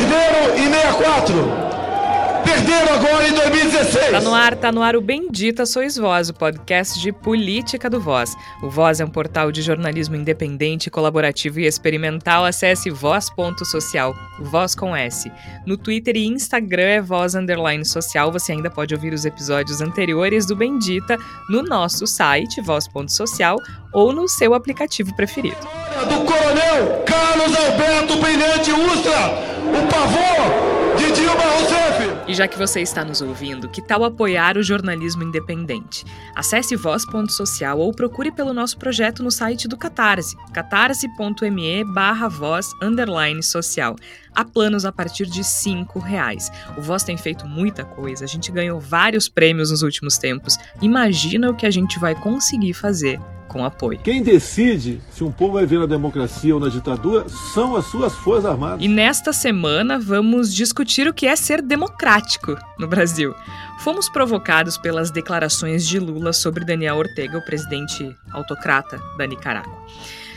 Perderam em 64 perderam agora em 2016. Tá no ar, tá no ar o Bendita Sois Voz, o podcast de política do Voz. O Voz é um portal de jornalismo independente, colaborativo e experimental. Acesse voz.social, Voz com S. No Twitter e Instagram é Voz Underline Social. Você ainda pode ouvir os episódios anteriores do Bendita no nosso site, voz.social, ou no seu aplicativo preferido. Do Coronel Carlos Alberto Brilhante Ustra, o pavor de Dilma Rousseff. E já que você está nos ouvindo, que tal apoiar o jornalismo independente? Acesse voz.social ou procure pelo nosso projeto no site do Catarse, catarse.me barra voz underline social. Há planos a partir de cinco reais. O Voz tem feito muita coisa, a gente ganhou vários prêmios nos últimos tempos. Imagina o que a gente vai conseguir fazer com apoio. Quem decide se um povo vai ver na democracia ou na ditadura são as suas forças armadas. E nesta semana vamos discutir o que é ser democrático no Brasil. Fomos provocados pelas declarações de Lula sobre Daniel Ortega, o presidente autocrata da Nicarágua.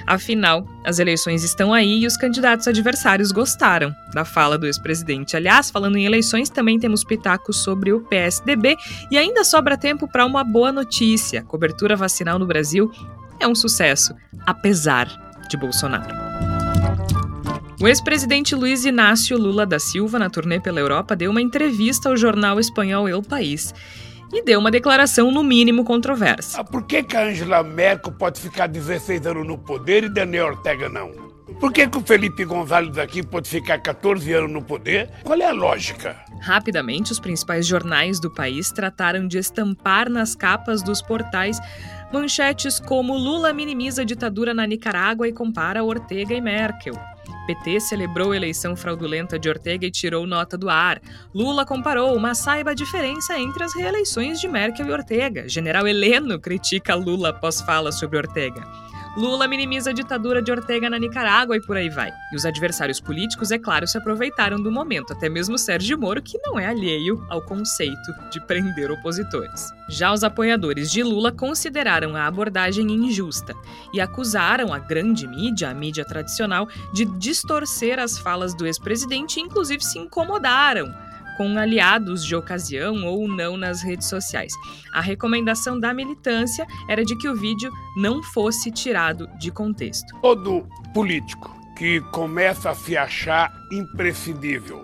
Afinal, as eleições estão aí e os candidatos adversários gostaram da fala do ex-presidente. Aliás, falando em eleições, também temos pitacos sobre o PSDB e ainda sobra tempo para uma boa notícia: a cobertura vacinal no Brasil é um sucesso, apesar de Bolsonaro. O ex-presidente Luiz Inácio Lula da Silva, na turnê pela Europa, deu uma entrevista ao jornal espanhol El País e deu uma declaração no mínimo controversa. Ah, por que, que a Angela Merkel pode ficar 16 anos no poder e Daniel Ortega não? Por que, que o Felipe Gonzalez aqui pode ficar 14 anos no poder? Qual é a lógica? Rapidamente, os principais jornais do país trataram de estampar nas capas dos portais manchetes como Lula minimiza a ditadura na Nicarágua e compara Ortega e Merkel. PT celebrou a eleição fraudulenta de Ortega e tirou nota do ar. Lula comparou, mas saiba a diferença entre as reeleições de Merkel e Ortega. General Heleno critica Lula após fala sobre Ortega. Lula minimiza a ditadura de Ortega na Nicarágua e por aí vai. E os adversários políticos, é claro, se aproveitaram do momento, até mesmo Sérgio Moro, que não é alheio ao conceito de prender opositores. Já os apoiadores de Lula consideraram a abordagem injusta e acusaram a grande mídia, a mídia tradicional, de distorcer as falas do ex-presidente e, inclusive, se incomodaram com aliados de ocasião ou não nas redes sociais. A recomendação da militância era de que o vídeo não fosse tirado de contexto. Todo político que começa a se achar imprescindível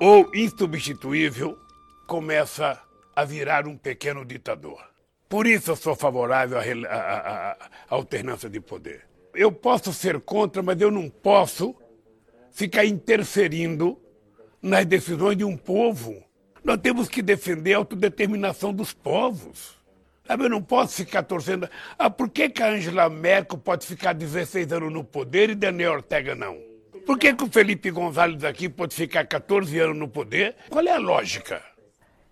ou insubstituível começa a virar um pequeno ditador. Por isso eu sou favorável à, alternância de poder. Eu posso ser contra, mas eu não posso ficar interferindo nas decisões de um povo. Nós temos que defender a autodeterminação dos povos. Eu não posso ficar torcendo. Ah, por que, que a Angela Merkel pode ficar 16 anos no poder e Daniel Ortega não? Por que, que o Felipe González aqui pode ficar 14 anos no poder? Qual é a lógica?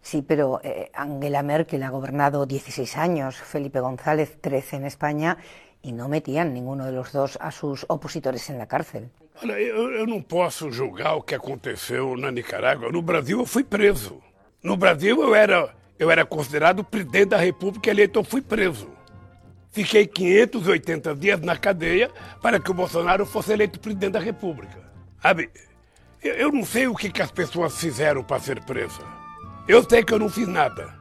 Sí, pero eh, Angela Merkel ha gobernado 16 años, Felipe González 13 en España y no metían ninguno de los dos a sus opositores en la cárcel. Olha, eu, eu não posso julgar o que aconteceu na Nicarágua. No Brasil eu fui preso. No Brasil eu era, eu era considerado presidente da República eleito, eu fui preso. Fiquei 580 dias na cadeia para que o Bolsonaro fosse eleito presidente da República. Sabe, eu, eu não sei o que, que as pessoas fizeram para ser presa. Eu sei que eu não fiz nada.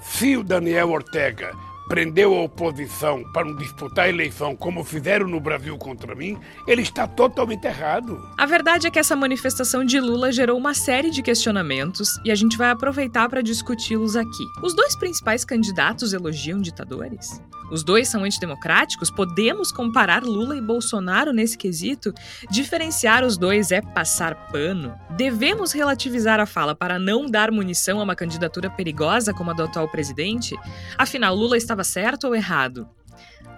Se o Daniel Ortega prendeu a oposição para não disputar a eleição como fizeram no Brasil contra mim, ele está totalmente errado. A verdade é que essa manifestação de Lula gerou uma série de questionamentos e a gente vai aproveitar para discuti-los aqui. Os dois principais candidatos elogiam ditadores? Os dois são antidemocráticos? Podemos comparar Lula e Bolsonaro nesse quesito? Diferenciar os dois é passar pano? Devemos relativizar a fala para não dar munição a uma candidatura perigosa como a do atual presidente? Afinal, Lula estava certo ou errado?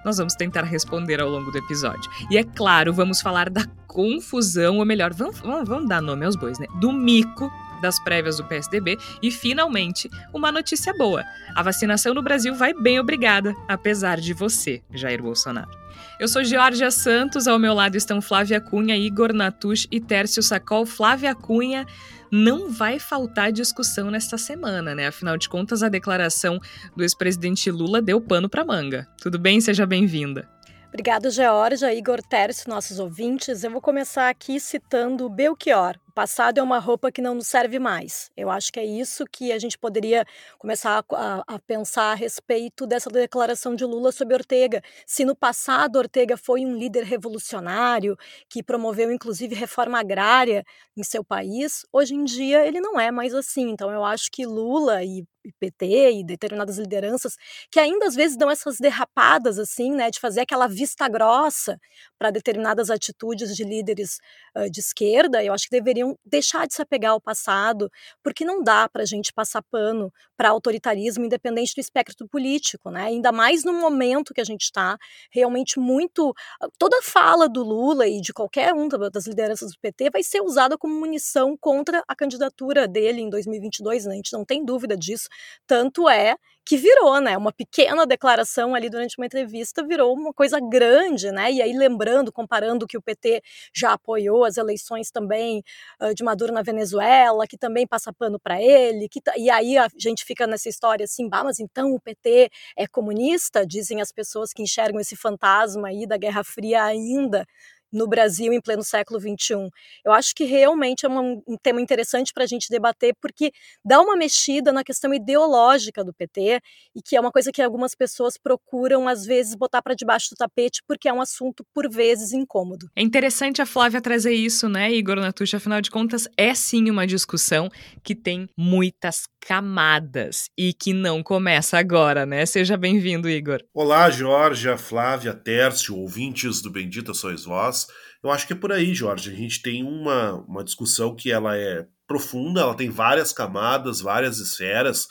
Nós vamos tentar responder ao longo do episódio. E é claro, vamos falar da confusão, ou melhor, vamos, vamos dar nome aos bois, né? Do mico das prévias do PSDB e, finalmente, uma notícia boa. A vacinação no Brasil vai bem obrigada, apesar de você, Jair Bolsonaro. Eu sou Georgia Santos, ao meu lado estão Flávia Cunha, Igor Natush e Tércio Sacol. Flávia Cunha, não vai faltar discussão nesta semana, né? Afinal de contas, a declaração do ex-presidente Lula deu pano para manga. Tudo bem? Seja bem-vinda. Obrigada, Georgia, Igor Tércio, nossos ouvintes. Eu vou começar aqui citando Belchior, passado é uma roupa que não nos serve mais. Eu acho que é isso que a gente poderia começar a, a, pensar a respeito dessa declaração de Lula sobre Ortega. Se no passado Ortega foi um líder revolucionário que promoveu inclusive reforma agrária em seu país, hoje em dia ele não é mais assim. Então eu acho que Lula e PT e determinadas lideranças que ainda às vezes dão essas derrapadas assim, né, de fazer aquela vista grossa para determinadas atitudes de líderes uh, de esquerda, eu acho que deveriam deixar de se apegar ao passado, porque não dá para a gente passar pano para autoritarismo independente do espectro político, né? Ainda mais no momento que a gente está realmente muito toda fala do Lula e de qualquer um das lideranças do PT vai ser usada como munição contra a candidatura dele em 2022, né? A gente não tem dúvida disso. Tanto é que virou, né? Uma pequena declaração ali durante uma entrevista virou uma coisa grande, né? E aí lembrando, comparando que o PT já apoiou as eleições também uh, de Maduro na Venezuela, que também passa pano para ele, que e aí a gente fica nessa história assim, bah, mas então o PT é comunista? Dizem as pessoas que enxergam esse fantasma aí da Guerra Fria ainda no Brasil em pleno século XXI. Eu acho que realmente é um, um tema interessante para a gente debater, porque dá uma mexida na questão ideológica do PT e que é uma coisa que algumas pessoas procuram, às vezes, botar para debaixo do tapete, porque é um assunto, por vezes, incômodo. É interessante a Flávia trazer isso, né, Igor Natucci? Afinal de contas, é sim uma discussão que tem muitas camadas e que não começa agora, né? Seja bem-vindo, Igor. Olá, Georgia, Flávia, Tércio, ouvintes do Bendita Sois Vós. Eu acho que é por aí, Jorge. A gente tem uma, uma discussão que ela é profunda, ela tem várias camadas, várias esferas,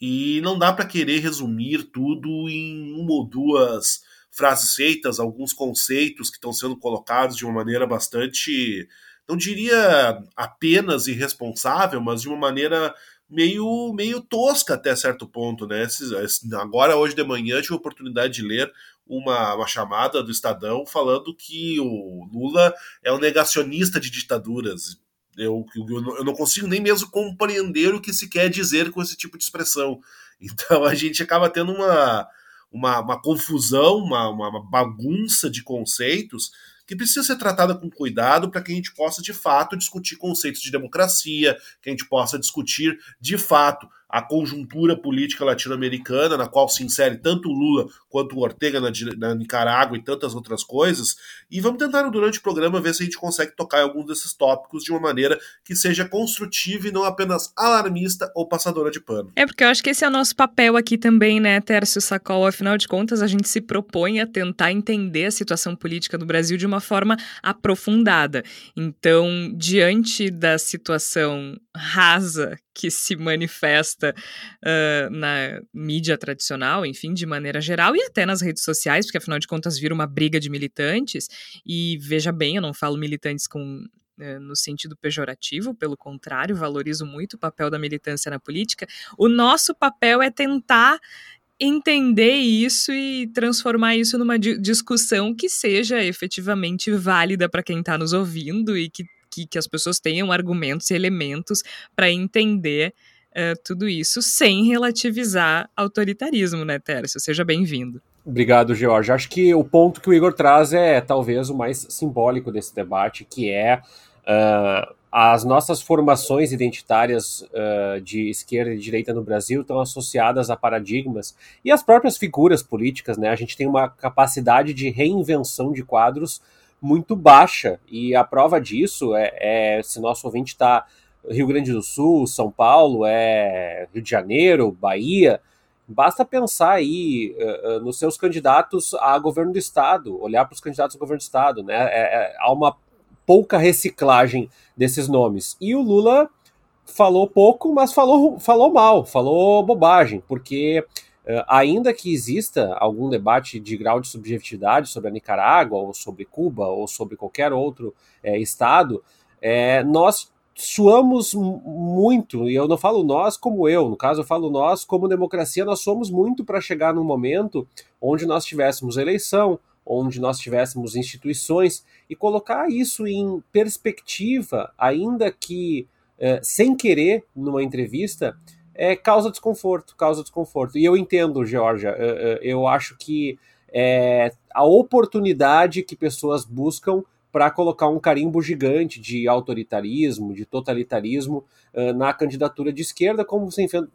e não dá para querer resumir tudo em uma ou duas frases feitas, alguns conceitos que estão sendo colocados de uma maneira bastante, não diria apenas irresponsável, mas de uma maneira meio, meio tosca até certo ponto, né? Agora, hoje de manhã, tive a oportunidade de ler uma, uma chamada do Estadão falando que o Lula é um negacionista de ditaduras. Eu, eu, eu não consigo nem mesmo compreender o que se quer dizer com esse tipo de expressão. Então a gente acaba tendo uma, uma, uma confusão, uma, uma bagunça de conceitos que precisa ser tratada com cuidado para que a gente possa, de fato, discutir conceitos de democracia, que a gente possa discutir, de fato, a conjuntura política latino-americana, na qual se insere tanto Lula quanto o Ortega na, na, Nicarágua e tantas outras coisas. E vamos tentar, durante o programa, ver se a gente consegue tocar em alguns desses tópicos de uma maneira que seja construtiva e não apenas alarmista ou passadora de pano. É, porque eu acho que esse é o nosso papel aqui também, né, Tércio Sacol? Afinal de contas, a gente se propõe a tentar entender a situação política do Brasil de uma forma aprofundada. Então, diante da situação rasa que se manifesta uh, na mídia tradicional, enfim, de maneira geral, e até nas redes sociais, porque afinal de contas vira uma briga de militantes. E veja bem, eu não falo militantes com no sentido pejorativo, pelo contrário, valorizo muito o papel da militância na política. O nosso papel é tentar entender isso e transformar isso numa discussão que seja efetivamente válida para quem está nos ouvindo e que que, que as pessoas tenham argumentos e elementos para entender uh, tudo isso sem relativizar autoritarismo, né, Tércio? Seja bem-vindo. Obrigado, George. Acho que o ponto que o Igor traz é talvez o mais simbólico desse debate, que é uh, as nossas formações identitárias uh, de esquerda e direita no Brasil estão associadas a paradigmas e as próprias figuras políticas, né? A gente tem uma capacidade de reinvenção de quadros muito baixa. E a prova disso é, é se nosso ouvinte está Rio Grande do Sul, São Paulo, é Rio de Janeiro, Bahia. Basta pensar aí uh, nos seus candidatos a governo do estado, olhar para os candidatos a governo do estado, né? É, é, há uma pouca reciclagem desses nomes. E o Lula falou pouco, mas falou, falou mal, falou bobagem, porque Uh, ainda que exista algum debate de grau de subjetividade sobre a Nicarágua, ou sobre Cuba, ou sobre qualquer outro é, estado, é, nós suamos muito, e eu não falo nós como eu, no caso eu falo nós como democracia, nós somos muito para chegar num momento onde nós tivéssemos eleição, onde nós tivéssemos instituições, e colocar isso em perspectiva, ainda que sem querer, numa entrevista, é, causa desconforto, causa desconforto. E eu entendo, Georgia, eu acho que é, a oportunidade que pessoas buscam para colocar um carimbo gigante de autoritarismo, de totalitarismo uh, na candidatura de esquerda, como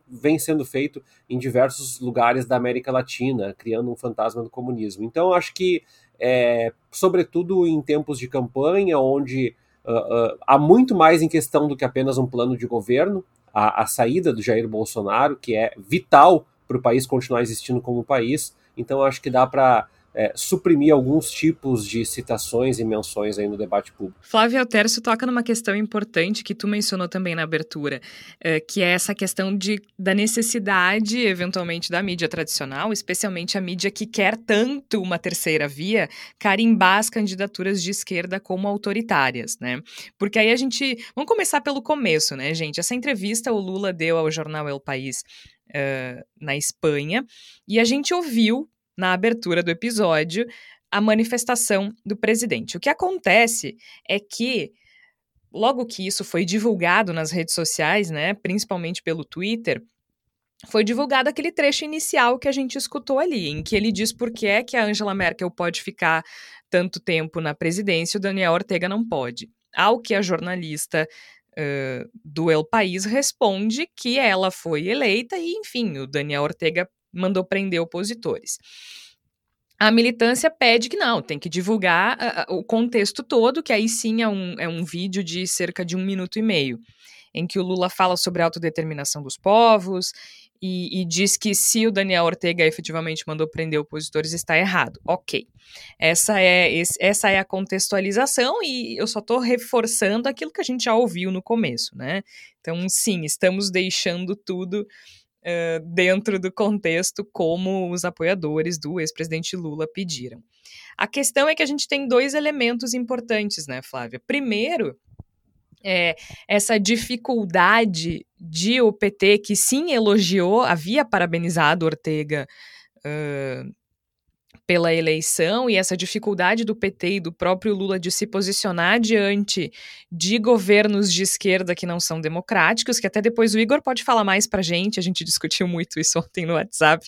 vem sendo feito em diversos lugares da América Latina, criando um fantasma do comunismo. Então, acho que, é, sobretudo em tempos de campanha, onde uh, uh, há muito mais em questão do que apenas um plano de governo, a, a saída do Jair Bolsonaro, que é vital para o país continuar existindo como país. Então, acho que dá para é, suprimir alguns tipos de citações e menções aí no debate público. Flávio Altércio toca numa questão importante que tu mencionou também na abertura, é, que é essa questão de, da necessidade, eventualmente, da mídia tradicional, especialmente a mídia que quer tanto uma terceira via, carimbar as candidaturas de esquerda como autoritárias, né? Porque aí a gente... Vamos começar pelo começo, né, gente? Essa entrevista o Lula deu ao jornal El País Uh, na Espanha, e a gente ouviu na abertura do episódio, a manifestação do presidente. O que acontece é que logo que isso foi divulgado nas redes sociais, né, principalmente pelo Twitter, foi divulgado aquele trecho inicial que a gente escutou ali, em que ele diz por que é que a Angela Merkel pode ficar tanto tempo na presidência e o Daniel Ortega não pode. Ao que a jornalista uh, do El País responde que ela foi eleita e, enfim, o Daniel Ortega mandou prender opositores. A militância pede que não, tem que divulgar uh, o contexto todo, que aí sim é um, é um vídeo de cerca de um minuto e meio, em que o Lula fala sobre a autodeterminação dos povos e, e, diz que se o Daniel Ortega efetivamente mandou prender opositores, está errado. Ok. Essa é, esse, essa é a contextualização e eu só estou reforçando aquilo que a gente já ouviu no começo, né? Então, sim, estamos deixando tudo uh, dentro do contexto como os apoiadores do ex-presidente Lula pediram. A questão é que a gente tem dois elementos importantes, né, Flávia? Primeiro, é, essa dificuldade de o PT, que sim elogiou, havia parabenizado Ortega uh, pela eleição e essa dificuldade do PT e do próprio Lula de se posicionar diante de governos de esquerda que não são democráticos, que até depois o Igor pode falar mais pra gente, a gente discutiu muito isso ontem no WhatsApp,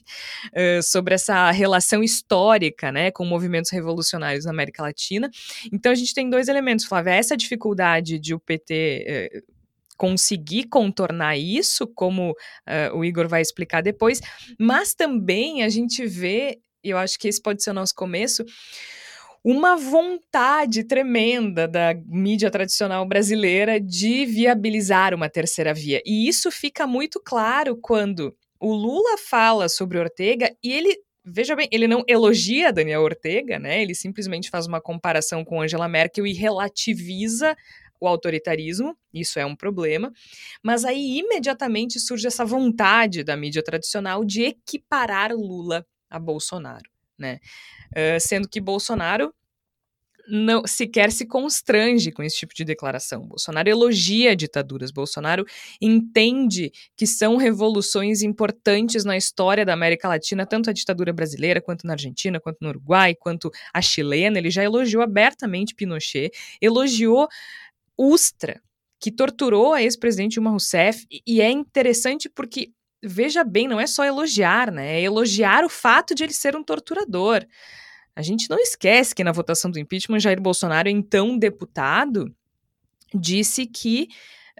uh, sobre essa relação histórica, né, com movimentos revolucionários na América Latina. Então a gente tem dois elementos, Flávia, essa dificuldade de o PT uh, conseguir contornar isso, como uh, o Igor vai explicar depois, mas também a gente vê e eu acho que esse pode ser o nosso começo, uma vontade tremenda da mídia tradicional brasileira de viabilizar uma terceira via. E isso fica muito claro quando o Lula fala sobre Ortega e ele veja bem, ele não elogia Daniel Ortega, né? Ele simplesmente faz uma comparação com Angela Merkel e relativiza o autoritarismo, isso é um problema, mas aí imediatamente surge essa vontade da mídia tradicional de equiparar Lula a Bolsonaro, né? Uh, sendo que Bolsonaro não sequer se constrange com esse tipo de declaração. Bolsonaro elogia ditaduras. Bolsonaro entende que são revoluções importantes na história da América Latina, tanto a ditadura brasileira, quanto na Argentina, quanto no Uruguai, quanto a chilena. Ele já elogiou abertamente Pinochet, elogiou Ustra, que torturou a ex-presidente Dilma Rousseff. E é interessante porque veja bem, não é só elogiar, né? É elogiar o fato de ele ser um torturador. A gente não esquece que na votação do impeachment, Jair Bolsonaro, então deputado, disse que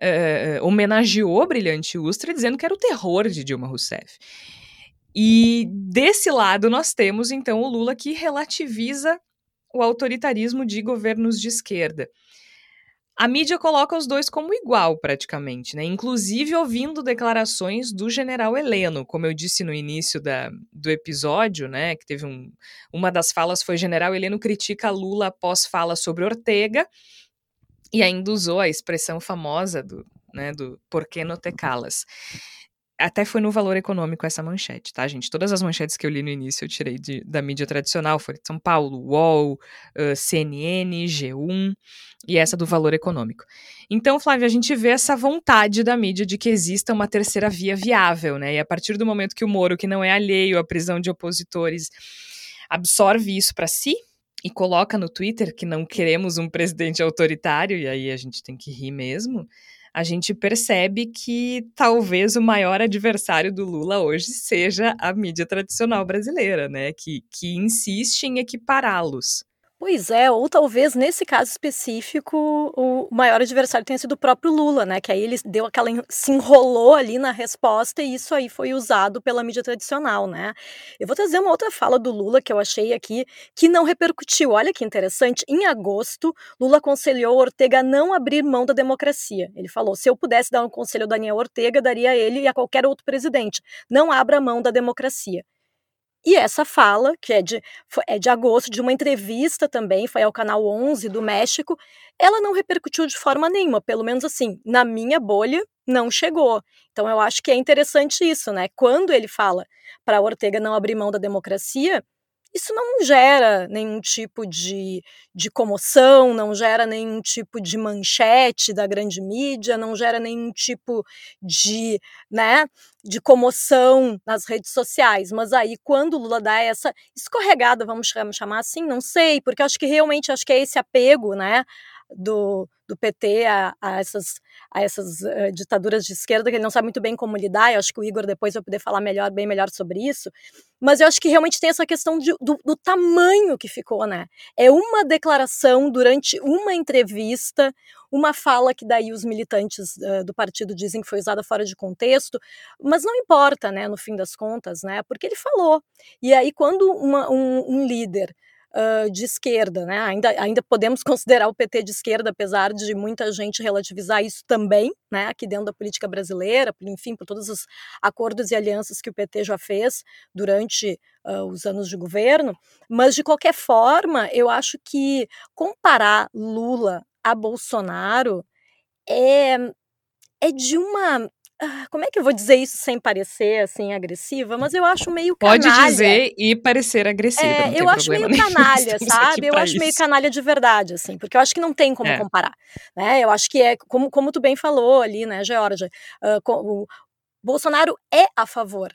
uh, homenageou brilhante Ustra dizendo que era o terror de Dilma Rousseff. E desse lado nós temos então o Lula que relativiza o autoritarismo de governos de esquerda. A mídia coloca os dois como igual, praticamente, né? Inclusive ouvindo declarações do general Heleno, como eu disse no início da, do episódio, né? Que teve um. Uma das falas foi: General Heleno critica Lula após fala sobre Ortega, e ainda usou a expressão famosa do, né, do por que no te calas. Até foi no valor econômico essa manchete, tá, gente? Todas as manchetes que eu li no início eu tirei de, da mídia tradicional, foi São Paulo, UOL, uh, CNN, G1 e essa do valor econômico. Então, Flávia, a gente vê essa vontade da mídia de que exista uma terceira via viável, né? E a partir do momento que o Moro, que não é alheio à prisão de opositores, absorve isso para si, e coloca no Twitter que não queremos um presidente autoritário, e aí a gente tem que rir mesmo, a gente percebe que talvez o maior adversário do Lula hoje seja a mídia tradicional brasileira, né? Que, que insiste em equipará-los. Pois é, ou talvez nesse caso específico o maior adversário tenha sido o próprio Lula, né? Que aí ele deu aquela se enrolou ali na resposta e isso aí foi usado pela mídia tradicional, né? Eu vou trazer uma outra fala do Lula que eu achei aqui que não repercutiu. Olha que interessante. Em agosto, Lula aconselhou Ortega a não abrir mão da democracia. Ele falou: se eu pudesse dar um conselho ao Daniel Ortega, daria a ele e a qualquer outro presidente. Não abra mão da democracia. E essa fala, que é de, é de agosto, de uma entrevista também, foi ao canal 11 do México, ela não repercutiu de forma nenhuma, pelo menos assim, na minha bolha, não chegou. Então eu acho que é interessante isso, né? Quando ele fala para Ortega não abrir mão da democracia, isso não gera nenhum tipo de, de comoção, não gera nenhum tipo de manchete da grande mídia, não gera nenhum tipo de, né, de comoção nas redes sociais. Mas aí, quando o Lula dá essa escorregada, vamos chamar assim, não sei, porque acho que realmente acho que é esse apego, né, do, do PT a, a essas, a essas uh, ditaduras de esquerda, que ele não sabe muito bem como lidar, eu acho que o Igor depois vai poder falar melhor, bem melhor sobre isso, mas eu acho que realmente tem essa questão de, do, do tamanho que ficou, né? É uma declaração durante uma entrevista, uma fala que daí os militantes uh, do partido dizem que foi usada fora de contexto, mas não importa, né, no fim das contas, né, porque ele falou. E aí, quando uma, um, um líder uh, de esquerda, né? Ainda, ainda podemos considerar o PT de esquerda, apesar de muita gente relativizar isso também, né? Aqui dentro da política brasileira, enfim, por todos os acordos e alianças que o PT já fez durante uh, os anos de governo. Mas de qualquer forma, eu acho que comparar Lula a Bolsonaro é é de uma como é que eu vou dizer isso sem parecer assim agressiva? Mas eu acho meio canalha. Pode dizer e parecer agressiva. É, eu acho meio canalha, sabe? Eu acho isso. meio canalha de verdade, assim, porque eu acho que não tem como é. comparar. Né? Eu acho que é, como, como tu bem falou ali, né, Georgia? Uh, o Bolsonaro é a favor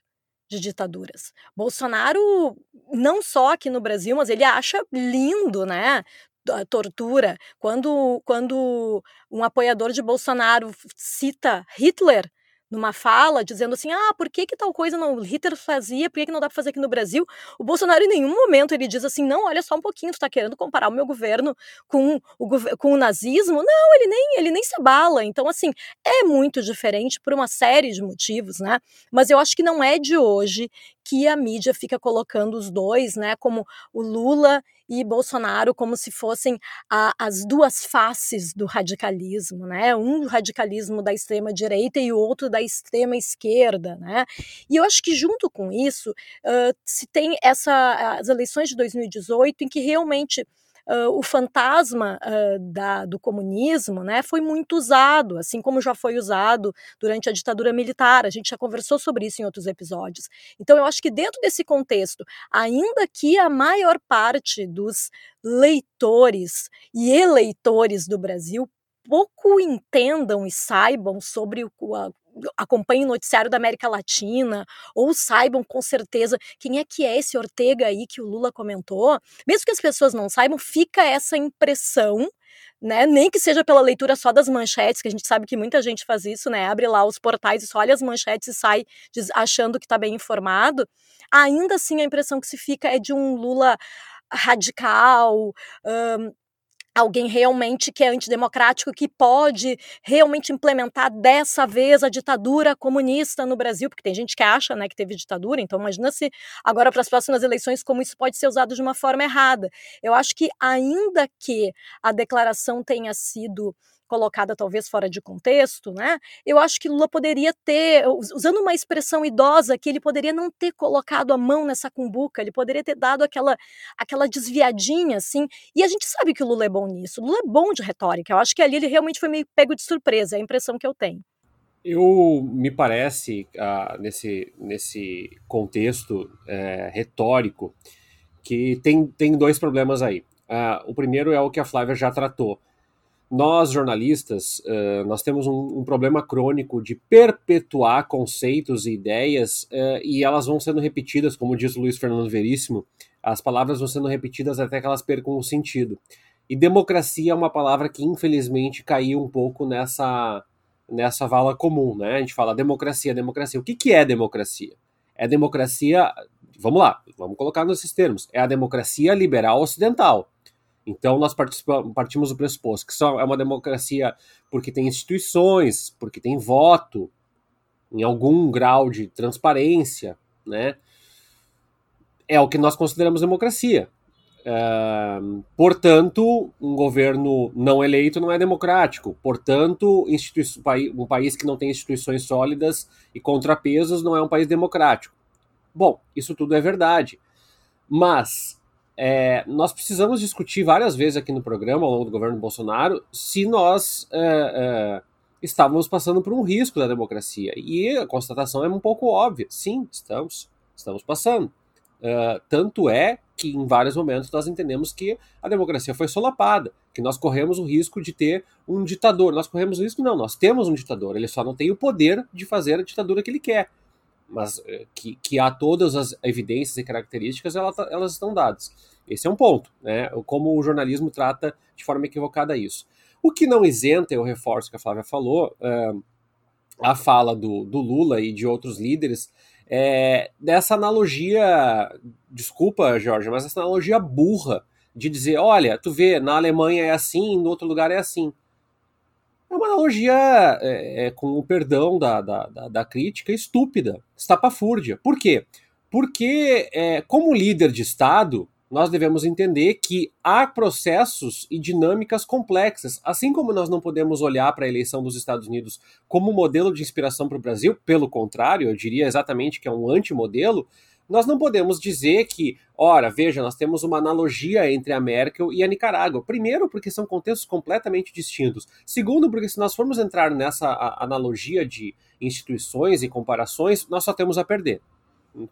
de ditaduras. Bolsonaro, não só aqui no Brasil, mas ele acha lindo, né? A tortura. Quando, quando um apoiador de Bolsonaro cita Hitler, numa fala dizendo assim: ah, por que, que tal coisa não Hitler fazia, por que, que não dá para fazer aqui no Brasil? O Bolsonaro em nenhum momento ele diz assim: não, olha só um pouquinho, tu está querendo comparar o meu governo com o, com o nazismo? Não, ele nem, ele nem se abala. Então, assim, é muito diferente por uma série de motivos, né? Mas eu acho que não é de hoje que a mídia fica colocando os dois, né, como o Lula e Bolsonaro como se fossem a, as duas faces do radicalismo, né? Um radicalismo da extrema direita e o outro da extrema esquerda, né? E eu acho que junto com isso uh, se tem essa as eleições de 2018 em que realmente uh, o fantasma uh, da, do comunismo né, foi muito usado, assim como já foi usado durante a ditadura militar. A gente já conversou sobre isso em outros episódios. Então, eu acho que dentro desse contexto, ainda que a maior parte dos leitores e eleitores do Brasil pouco entendam e saibam sobre o, acompanhem o noticiário da América Latina ou saibam com certeza quem é que é esse Ortega aí que o Lula comentou, mesmo que as pessoas não saibam, fica essa impressão né? Nem que seja pela leitura só das manchetes, que a gente sabe que muita gente faz isso, né? Abre lá os portais e só olha as manchetes e sai achando que está bem informado. Ainda assim, a impressão que se fica é de um Lula radical, um, alguém realmente que é antidemocrático, que pode realmente implementar dessa vez a ditadura comunista no Brasil, porque tem gente que acha né, que teve ditadura, então imagina se agora para as próximas eleições como isso pode ser usado de uma forma errada. Eu acho que ainda que a declaração tenha sido colocada talvez fora de contexto, né? Eu acho que Lula poderia ter, usando uma expressão idosa, que ele poderia não ter colocado a mão nessa cumbuca, ele poderia ter dado aquela, aquela desviadinha, assim. E a gente sabe que o Lula é bom nisso. O Lula é bom de retórica. Eu acho que ali ele realmente foi meio pego de surpresa, é a impressão que eu tenho. Eu me parece, ah, nesse, nesse contexto é, retórico, que tem, tem dois problemas aí. Ah, o primeiro é o que a Flávia já tratou nós jornalistas uh, nós temos um, um, problema crônico de perpetuar conceitos e ideias uh, e elas vão sendo repetidas, como diz o Luiz Fernando Veríssimo, as palavras vão sendo repetidas até que elas percam o sentido. E democracia é uma palavra que infelizmente caiu um pouco nessa nessa vala comum, né? A gente fala democracia, democracia. O que, que é democracia? É democracia, vamos lá, vamos colocar nesses termos. É a democracia liberal ocidental Então nós partimos do pressuposto que só é uma democracia porque tem instituições, porque tem voto, em algum grau de transparência, né? É o que nós consideramos democracia. Portanto, um governo não eleito não é democrático. Portanto, um país que não tem instituições sólidas e contrapesos não é um país democrático. Bom, isso tudo é verdade. Mas é, nós precisamos discutir várias vezes aqui no programa, ao longo do governo Bolsonaro, se nós é, é, estávamos passando por um risco da democracia. E a constatação é um pouco óbvia. Sim, estamos. Estamos passando. Uh, tanto é que em vários momentos nós entendemos que a democracia foi solapada, que nós corremos o risco de ter um ditador. Nós corremos o risco, não, nós temos um ditador, ele só não tem o poder de fazer a ditadura que ele quer. Mas eh, que, que há todas as evidências e características, elas, elas estão dadas. Esse é um ponto, né? Como o jornalismo trata de forma equivocada isso. O que não isenta, eu reforço que a Flávia falou, uh, a fala do, do Lula e de outros líderes é, dessa analogia, desculpa, Jorge, mas essa analogia burra de dizer, olha, tu vê, na Alemanha é assim, no outro lugar é assim. É uma analogia, é, é, com o perdão da, da, da, da crítica, estúpida, estapafúrdia. Por quê? Porque, é, como líder de Estado, nós devemos entender que há processos e dinâmicas complexas. Assim como nós não podemos olhar para a eleição dos Estados Unidos como modelo de inspiração para o Brasil, pelo contrário, eu diria exatamente que é um antimodelo, nós não podemos dizer que, ora, veja, nós temos uma analogia entre a Merkel e a Nicarágua. Primeiro, porque são contextos completamente distintos. Segundo, porque se nós formos entrar nessa analogia de instituições e comparações, nós só temos a perder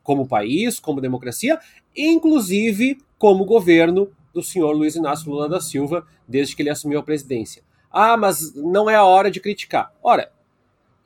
como país, como democracia, inclusive como governo do senhor Luiz Inácio Lula da Silva, desde que ele assumiu a presidência. Ah, mas não é a hora de criticar. Ora,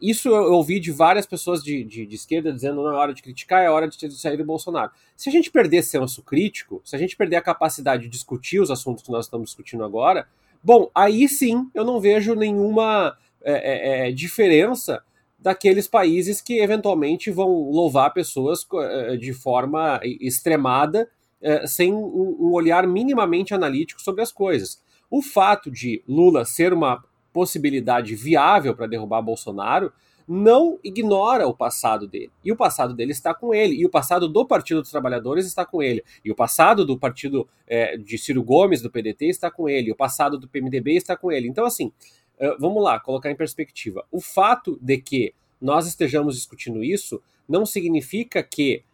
isso eu ouvi de várias pessoas de, de, de, esquerda dizendo não é hora de criticar, é hora de sair do Bolsonaro. Se a gente perder senso crítico, se a gente perder a capacidade de discutir os assuntos que nós estamos discutindo agora, bom, aí sim eu não vejo nenhuma é, é, é diferença daqueles países que eventualmente vão louvar pessoas eh, de forma extremada, eh, sem um olhar minimamente analítico sobre as coisas. O fato de Lula ser uma possibilidade viável para derrubar Bolsonaro não ignora o passado dele. E o passado dele está com ele. E o passado do Partido dos Trabalhadores está com ele. E o passado do partido é, de Ciro Gomes, do PDT, está com ele. E o passado do PMDB está com ele. Então, assim, uh, vamos lá, colocar em perspectiva. O fato de que nós estejamos discutindo isso não significa que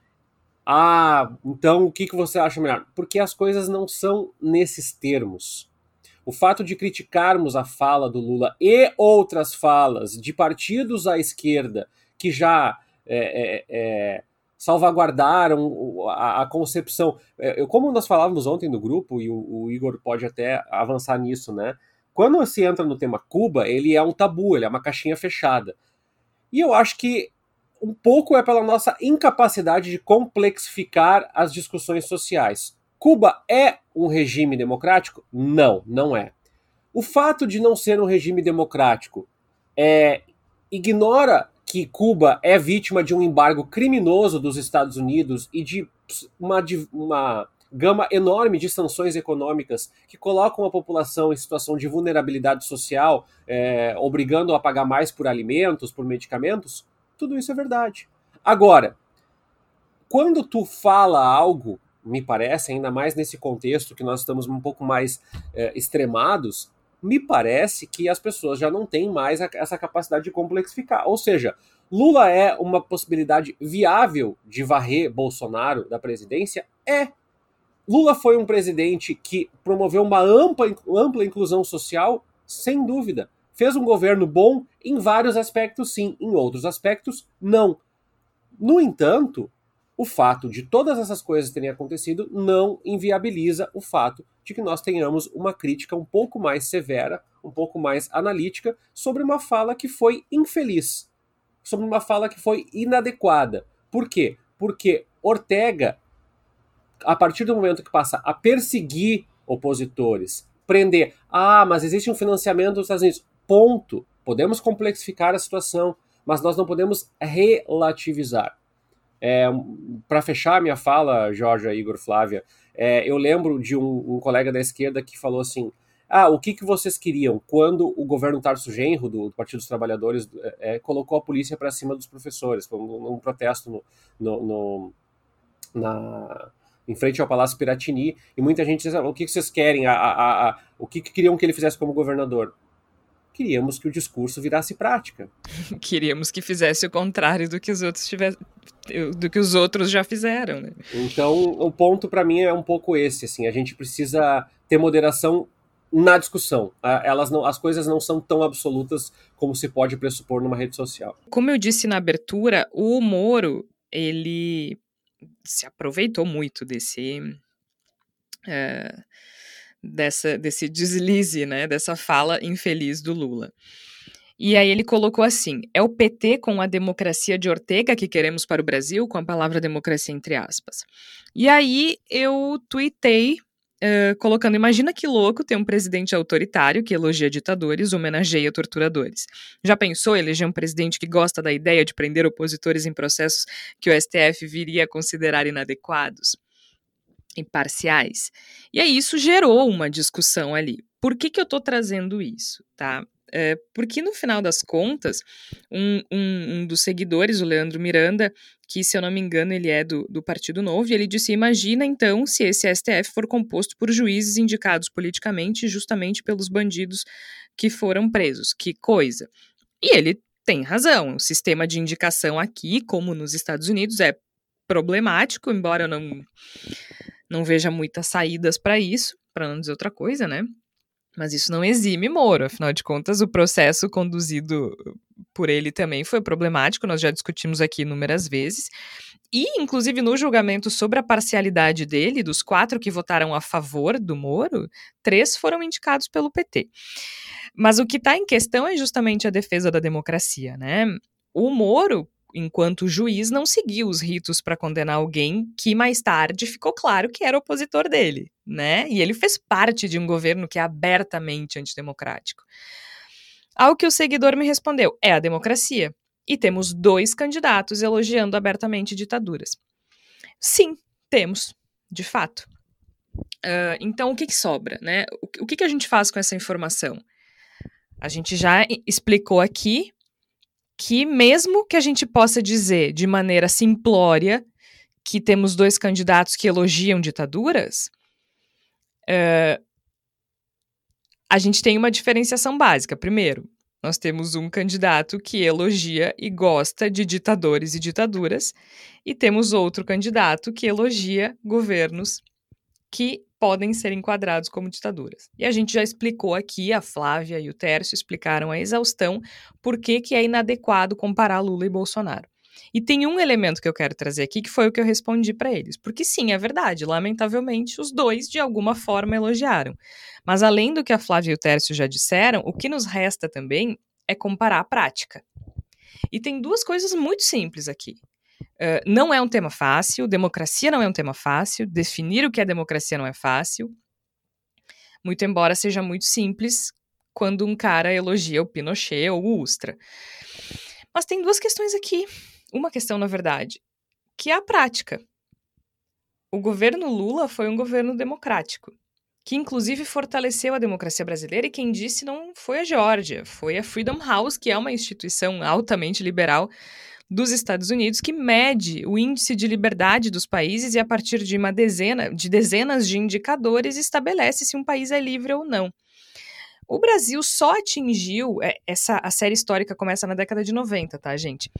ah, então o que, que você acha melhor? Porque as coisas não são nesses termos. O fato de criticarmos a fala do Lula e outras falas de partidos à esquerda que já é, é, é, salvaguardaram a, a concepção. É, como nós falávamos ontem no grupo, e o, o, Igor pode até avançar nisso, né? Quando se entra no tema Cuba, ele é um tabu, ele é uma caixinha fechada. E eu acho que um pouco é pela nossa incapacidade de complexificar as discussões sociais. Cuba é um regime democrático? Não, não é. O fato de não ser um regime democrático é, ignora que Cuba é vítima de um embargo criminoso dos Estados Unidos e de uma, uma gama enorme de sanções econômicas que colocam a população em situação de vulnerabilidade social, é, obrigando a pagar mais por alimentos, por medicamentos, tudo isso é verdade. Agora, quando tu fala algo, me parece, ainda mais nesse contexto que nós estamos um pouco mais é, extremados, me parece que as pessoas já não têm mais a, essa capacidade de complexificar. Ou seja, Lula é uma possibilidade viável de varrer Bolsonaro da presidência? É. Lula foi um presidente que promoveu uma ampla, ampla inclusão social, sem dúvida. Fez um governo bom em vários aspectos, sim, em outros aspectos, não. No entanto, o fato de todas essas coisas terem acontecido não inviabiliza o fato de que nós tenhamos uma crítica um pouco mais severa, um pouco mais analítica sobre uma fala que foi infeliz, sobre uma fala que foi inadequada. Por quê? Porque Ortega a partir do momento que passa a perseguir opositores, prender, ah, mas existe um financiamento dos Estados Unidos, ponto. Podemos complexificar a situação, mas nós não podemos relativizar. É, Para fechar minha fala, Jorge, Igor, Flávia, é, eu lembro de um, um, colega da esquerda que falou assim: ah, o que, que vocês queriam quando o governo Tarso Genro, do, do Partido dos Trabalhadores, é, é colocou a polícia para cima dos professores, num, num protesto no, no, no, na, em frente ao Palácio Piratini, e muita gente dizia: o que, que vocês querem? A, a, a, o que, que queriam que ele fizesse como governador? Queríamos que o discurso virasse prática. Queríamos que fizesse o contrário do que os outros tivessem do que os outros já fizeram. Né? Então, o ponto para mim é um pouco esse, assim, a gente precisa ter moderação na discussão. Elas não, as coisas não são tão absolutas como se pode pressupor numa rede social. Como eu disse na abertura, o Moro ele se aproveitou muito desse uh, dessa, desse deslize, né, dessa fala infeliz do Lula. E aí ele colocou assim: é o PT com a democracia de Ortega que queremos para o Brasil, com a palavra democracia entre aspas. E aí eu tuitei Uh, colocando, imagina que louco ter um presidente autoritário que elogia ditadores, homenageia torturadores. Já pensou eleger um presidente que gosta da ideia de prender opositores em processos que o STF viria a considerar inadequados? Imparciais. E aí isso gerou uma discussão ali. Por que, que eu estou trazendo isso, tá? É, porque no final das contas, um, um, um, dos seguidores, o Leandro Miranda, que se eu não me engano ele é do, do Partido Novo, ele disse: Imagina então se esse STF for composto por juízes indicados politicamente justamente pelos bandidos que foram presos. Que coisa. E ele tem razão. O sistema de indicação aqui, como nos Estados Unidos, é problemático, embora eu não não veja muitas saídas para isso, para não dizer outra coisa, né? Mas isso não exime Moro, afinal de contas, o processo conduzido por ele também foi problemático, nós já discutimos aqui inúmeras vezes. E, inclusive, no julgamento sobre a parcialidade dele, dos quatro que votaram a favor do Moro, três foram indicados pelo PT. Mas o que está em questão é justamente a defesa da democracia, né? O Moro enquanto juiz, não seguiu os ritos para condenar alguém que mais tarde ficou claro que era opositor dele, né? E ele fez parte de um governo que é abertamente antidemocrático. Ao que o seguidor me respondeu: é a democracia. E temos dois candidatos elogiando abertamente ditaduras. Sim, temos, de fato. Uh, então, o que, que, sobra, né? O, o que, que a gente faz com essa informação? A gente já explicou aqui que, mesmo que a gente possa dizer de maneira simplória que temos dois candidatos que elogiam ditaduras, uh, a gente tem uma diferenciação básica. Primeiro, nós temos um candidato que elogia e gosta de ditadores e ditaduras, e temos outro candidato que elogia governos que podem ser enquadrados como ditaduras. E a gente já explicou aqui, a Flávia e o Tércio explicaram a exaustão por que, que é inadequado comparar Lula e Bolsonaro. E tem um elemento que eu quero trazer aqui que foi o que eu respondi para eles. Porque sim, é verdade, lamentavelmente os dois de alguma forma elogiaram. Mas além do que a Flávia e o Tércio já disseram, o que nos resta também é comparar a prática. E tem duas coisas muito simples aqui. Uh, não é um tema fácil, democracia não é um tema fácil, definir o que é democracia não é fácil, muito embora seja muito simples quando um cara elogia o Pinochet ou o Ustra. Mas tem duas questões aqui. Uma questão, na verdade, que é a prática. O governo Lula foi um governo democrático, que inclusive fortaleceu a democracia brasileira, e quem disse não foi a Geórgia, foi a Freedom House, que é uma instituição altamente liberal dos Estados Unidos que mede o índice de liberdade dos países e a partir de uma dezena de dezenas de indicadores estabelece se um país é livre ou não. O Brasil só atingiu é, essa a série histórica começa na década de 90, tá, gente?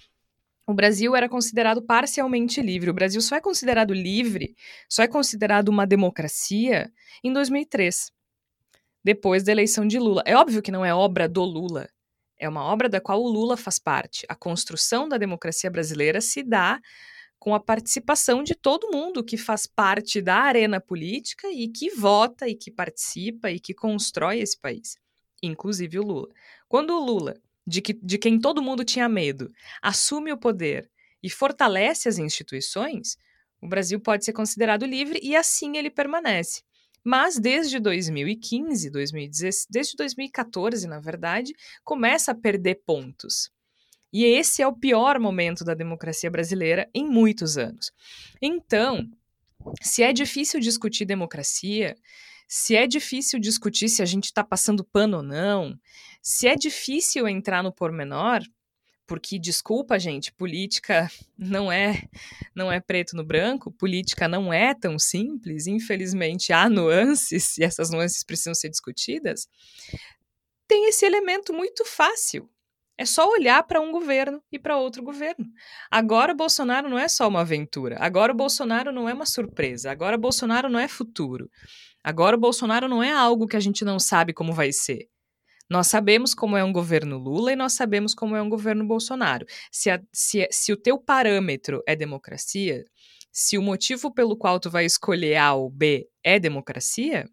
O Brasil era considerado parcialmente livre. O Brasil só é considerado livre, só é considerado uma democracia em 2003, depois da eleição de Lula. É óbvio que não é obra do Lula. É uma obra da qual o Lula faz parte. A construção da democracia brasileira se dá com a participação de todo mundo que faz parte da arena política e que vota e que participa e que constrói esse país, inclusive o Lula. Quando o Lula, de, que, de quem todo mundo tinha medo, assume o poder e fortalece as instituições, o Brasil pode ser considerado livre e assim ele permanece. Mas desde 2015, 2016, desde 2014, na verdade, começa a perder pontos. E esse é o pior momento da democracia brasileira em muitos anos. Então, se é difícil discutir democracia, se é difícil discutir se a gente está passando pano ou não, se é difícil entrar no pormenor, porque desculpa, gente, política não é não é preto no branco, política não é tão simples, infelizmente há nuances e essas nuances precisam ser discutidas. Tem esse elemento muito fácil. É só olhar para um governo e para outro governo. Agora o Bolsonaro não é só uma aventura. Agora o Bolsonaro não é uma surpresa. Agora o Bolsonaro não é futuro. Agora o Bolsonaro não é algo que a gente não sabe como vai ser. Nós sabemos como é um governo Lula e nós sabemos como é um governo Bolsonaro. Se, a, se, se o teu parâmetro é democracia, se o motivo pelo qual tu vai escolher A ou B é democracia,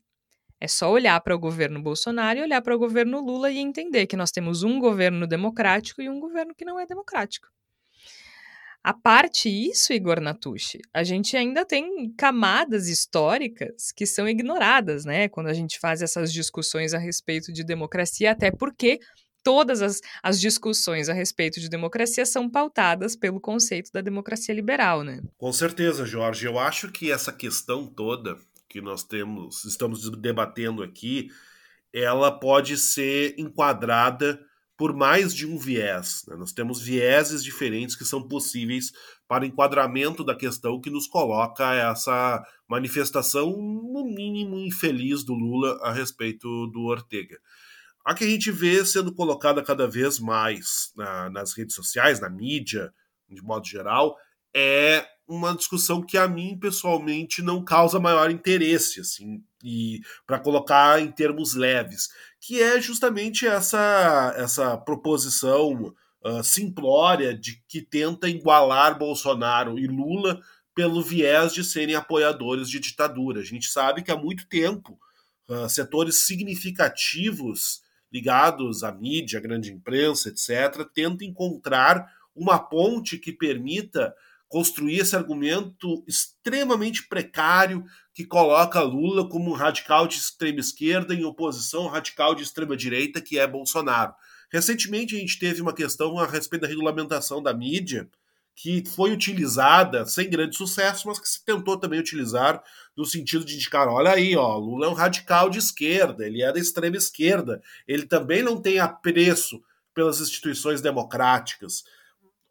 é só olhar para o governo Bolsonaro e olhar para o governo Lula e entender que nós temos um governo democrático e um governo que não é democrático. A parte isso, Igor Natucci, a gente ainda tem camadas históricas que são ignoradas, né? Quando a gente faz essas discussões a respeito de democracia, até porque todas as, as discussões a respeito de democracia são pautadas pelo conceito da democracia liberal, né? Com certeza, Jorge. Eu acho que essa questão toda que nós temos, estamos debatendo aqui, ela pode ser enquadrada por mais de um viés. Né? Nós temos vieses diferentes que são possíveis para o enquadramento da questão que nos coloca essa manifestação, no mínimo, infeliz do Lula a respeito do Ortega. A que a gente vê sendo colocada cada vez mais na, nas redes sociais, na mídia, de modo geral, é uma discussão que a mim pessoalmente não causa maior interesse, assim, e para colocar em termos leves, que é justamente essa essa proposição uh, simplória de que tenta igualar Bolsonaro e Lula pelo viés de serem apoiadores de ditadura. A gente sabe que há muito tempo uh, setores significativos ligados à mídia, à grande imprensa, etc., tentam encontrar uma ponte que permita construir esse argumento extremamente precário que coloca Lula como um radical de extrema esquerda em oposição ao radical de extrema direita que é Bolsonaro. Recentemente a gente teve uma questão a respeito da regulamentação da mídia que foi utilizada sem grande sucesso, mas que se tentou também utilizar no sentido de indicar, olha aí, ó, Lula é um radical de esquerda, ele é da extrema esquerda, ele também não tem apreço pelas instituições democráticas.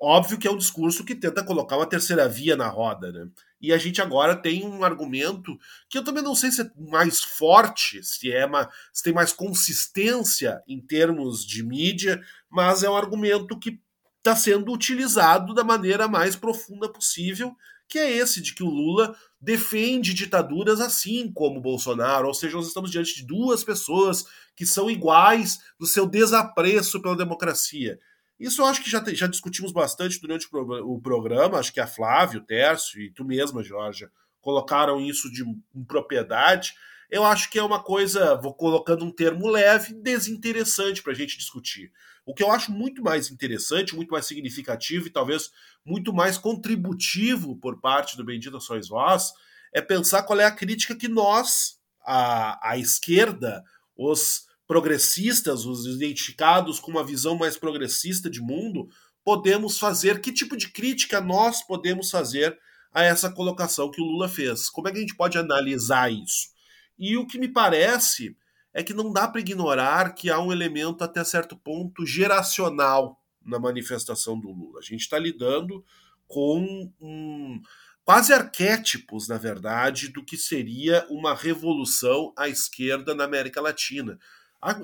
Óbvio que é um discurso que tenta colocar uma terceira via na roda, né? E a gente agora tem um argumento que eu também não sei se é mais forte, se é uma, se tem mais consistência em termos de mídia, mas é um argumento que está sendo utilizado da maneira mais profunda possível, que é esse de que o Lula defende ditaduras assim como o Bolsonaro, ou seja, nós estamos diante de duas pessoas que são iguais no seu desapreço pela democracia. Isso eu acho que já, já discutimos bastante durante o programa, acho que a Flávia, o Tércio e tu mesma, Georgia, colocaram isso de propriedade. Eu acho que é uma coisa, vou colocando um termo leve, desinteressante para a gente discutir. O que eu acho muito mais interessante, muito mais significativo e talvez muito mais contributivo por parte do Bendito Sois Vós é pensar qual é a crítica que nós, a, a esquerda, os progressistas, os identificados com uma visão mais progressista de mundo, podemos fazer, que tipo de crítica nós podemos fazer a essa colocação que o Lula fez? Como é que a gente pode analisar isso? E o que me parece é que não dá para ignorar que há um elemento até certo ponto geracional na manifestação do Lula. A gente está lidando com um, quase arquétipos, na verdade, do que seria uma revolução à esquerda na América Latina.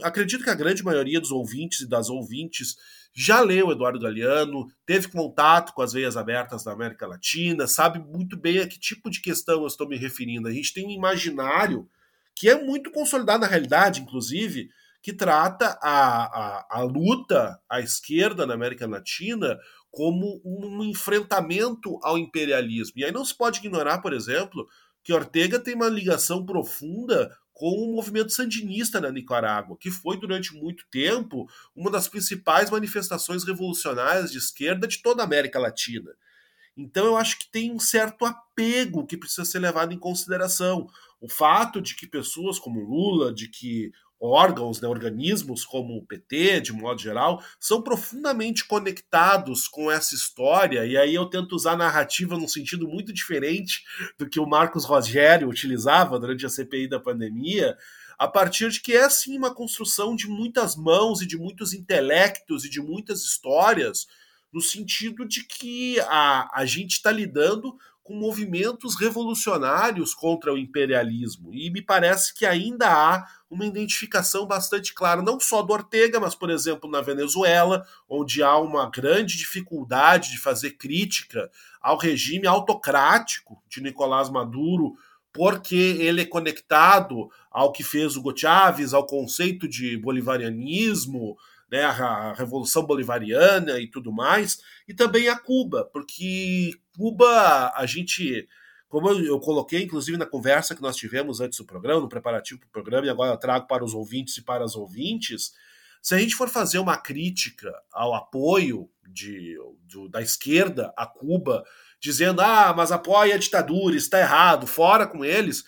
Acredito que a grande maioria dos ouvintes e das ouvintes já leu Eduardo Galeano, teve contato com as veias abertas da América Latina, sabe muito bem a que tipo de questão eu estou me referindo. A gente tem um imaginário que é muito consolidado na realidade, inclusive, que trata a, a, a luta à esquerda na América Latina como um enfrentamento ao imperialismo. E aí não se pode ignorar, por exemplo, que Ortega tem uma ligação profunda com o movimento sandinista na Nicarágua, que foi durante muito tempo uma das principais manifestações revolucionárias de esquerda de toda a América Latina. Então eu acho que tem um certo apego que precisa ser levado em consideração. O fato de que pessoas como Lula, de que órgãos, né, organismos como o PT, de modo geral, são profundamente conectados com essa história, e aí eu tento usar narrativa num sentido muito diferente do que o Marcos Rogério utilizava durante a CPI da pandemia, a partir de que é sim uma construção de muitas mãos e de muitos intelectos e de muitas histórias, no sentido de que a, a gente está lidando com movimentos revolucionários contra o imperialismo. E me parece que ainda há uma identificação bastante clara, não só do Ortega, mas, por exemplo, na Venezuela, onde há uma grande dificuldade de fazer crítica ao regime autocrático de Nicolás Maduro, porque ele é conectado ao que fez o Chávez, ao conceito de bolivarianismo, né, a, Revolução Bolivariana e tudo mais, e também a Cuba, porque Cuba, a gente, como eu, coloquei, inclusive, na conversa que nós tivemos antes do programa, no preparativo para o programa, e agora eu trago para os ouvintes e para as ouvintes, se a gente for fazer uma crítica ao apoio de, do, da esquerda a Cuba, dizendo, ah, mas apoia a ditadura, está errado, fora com eles,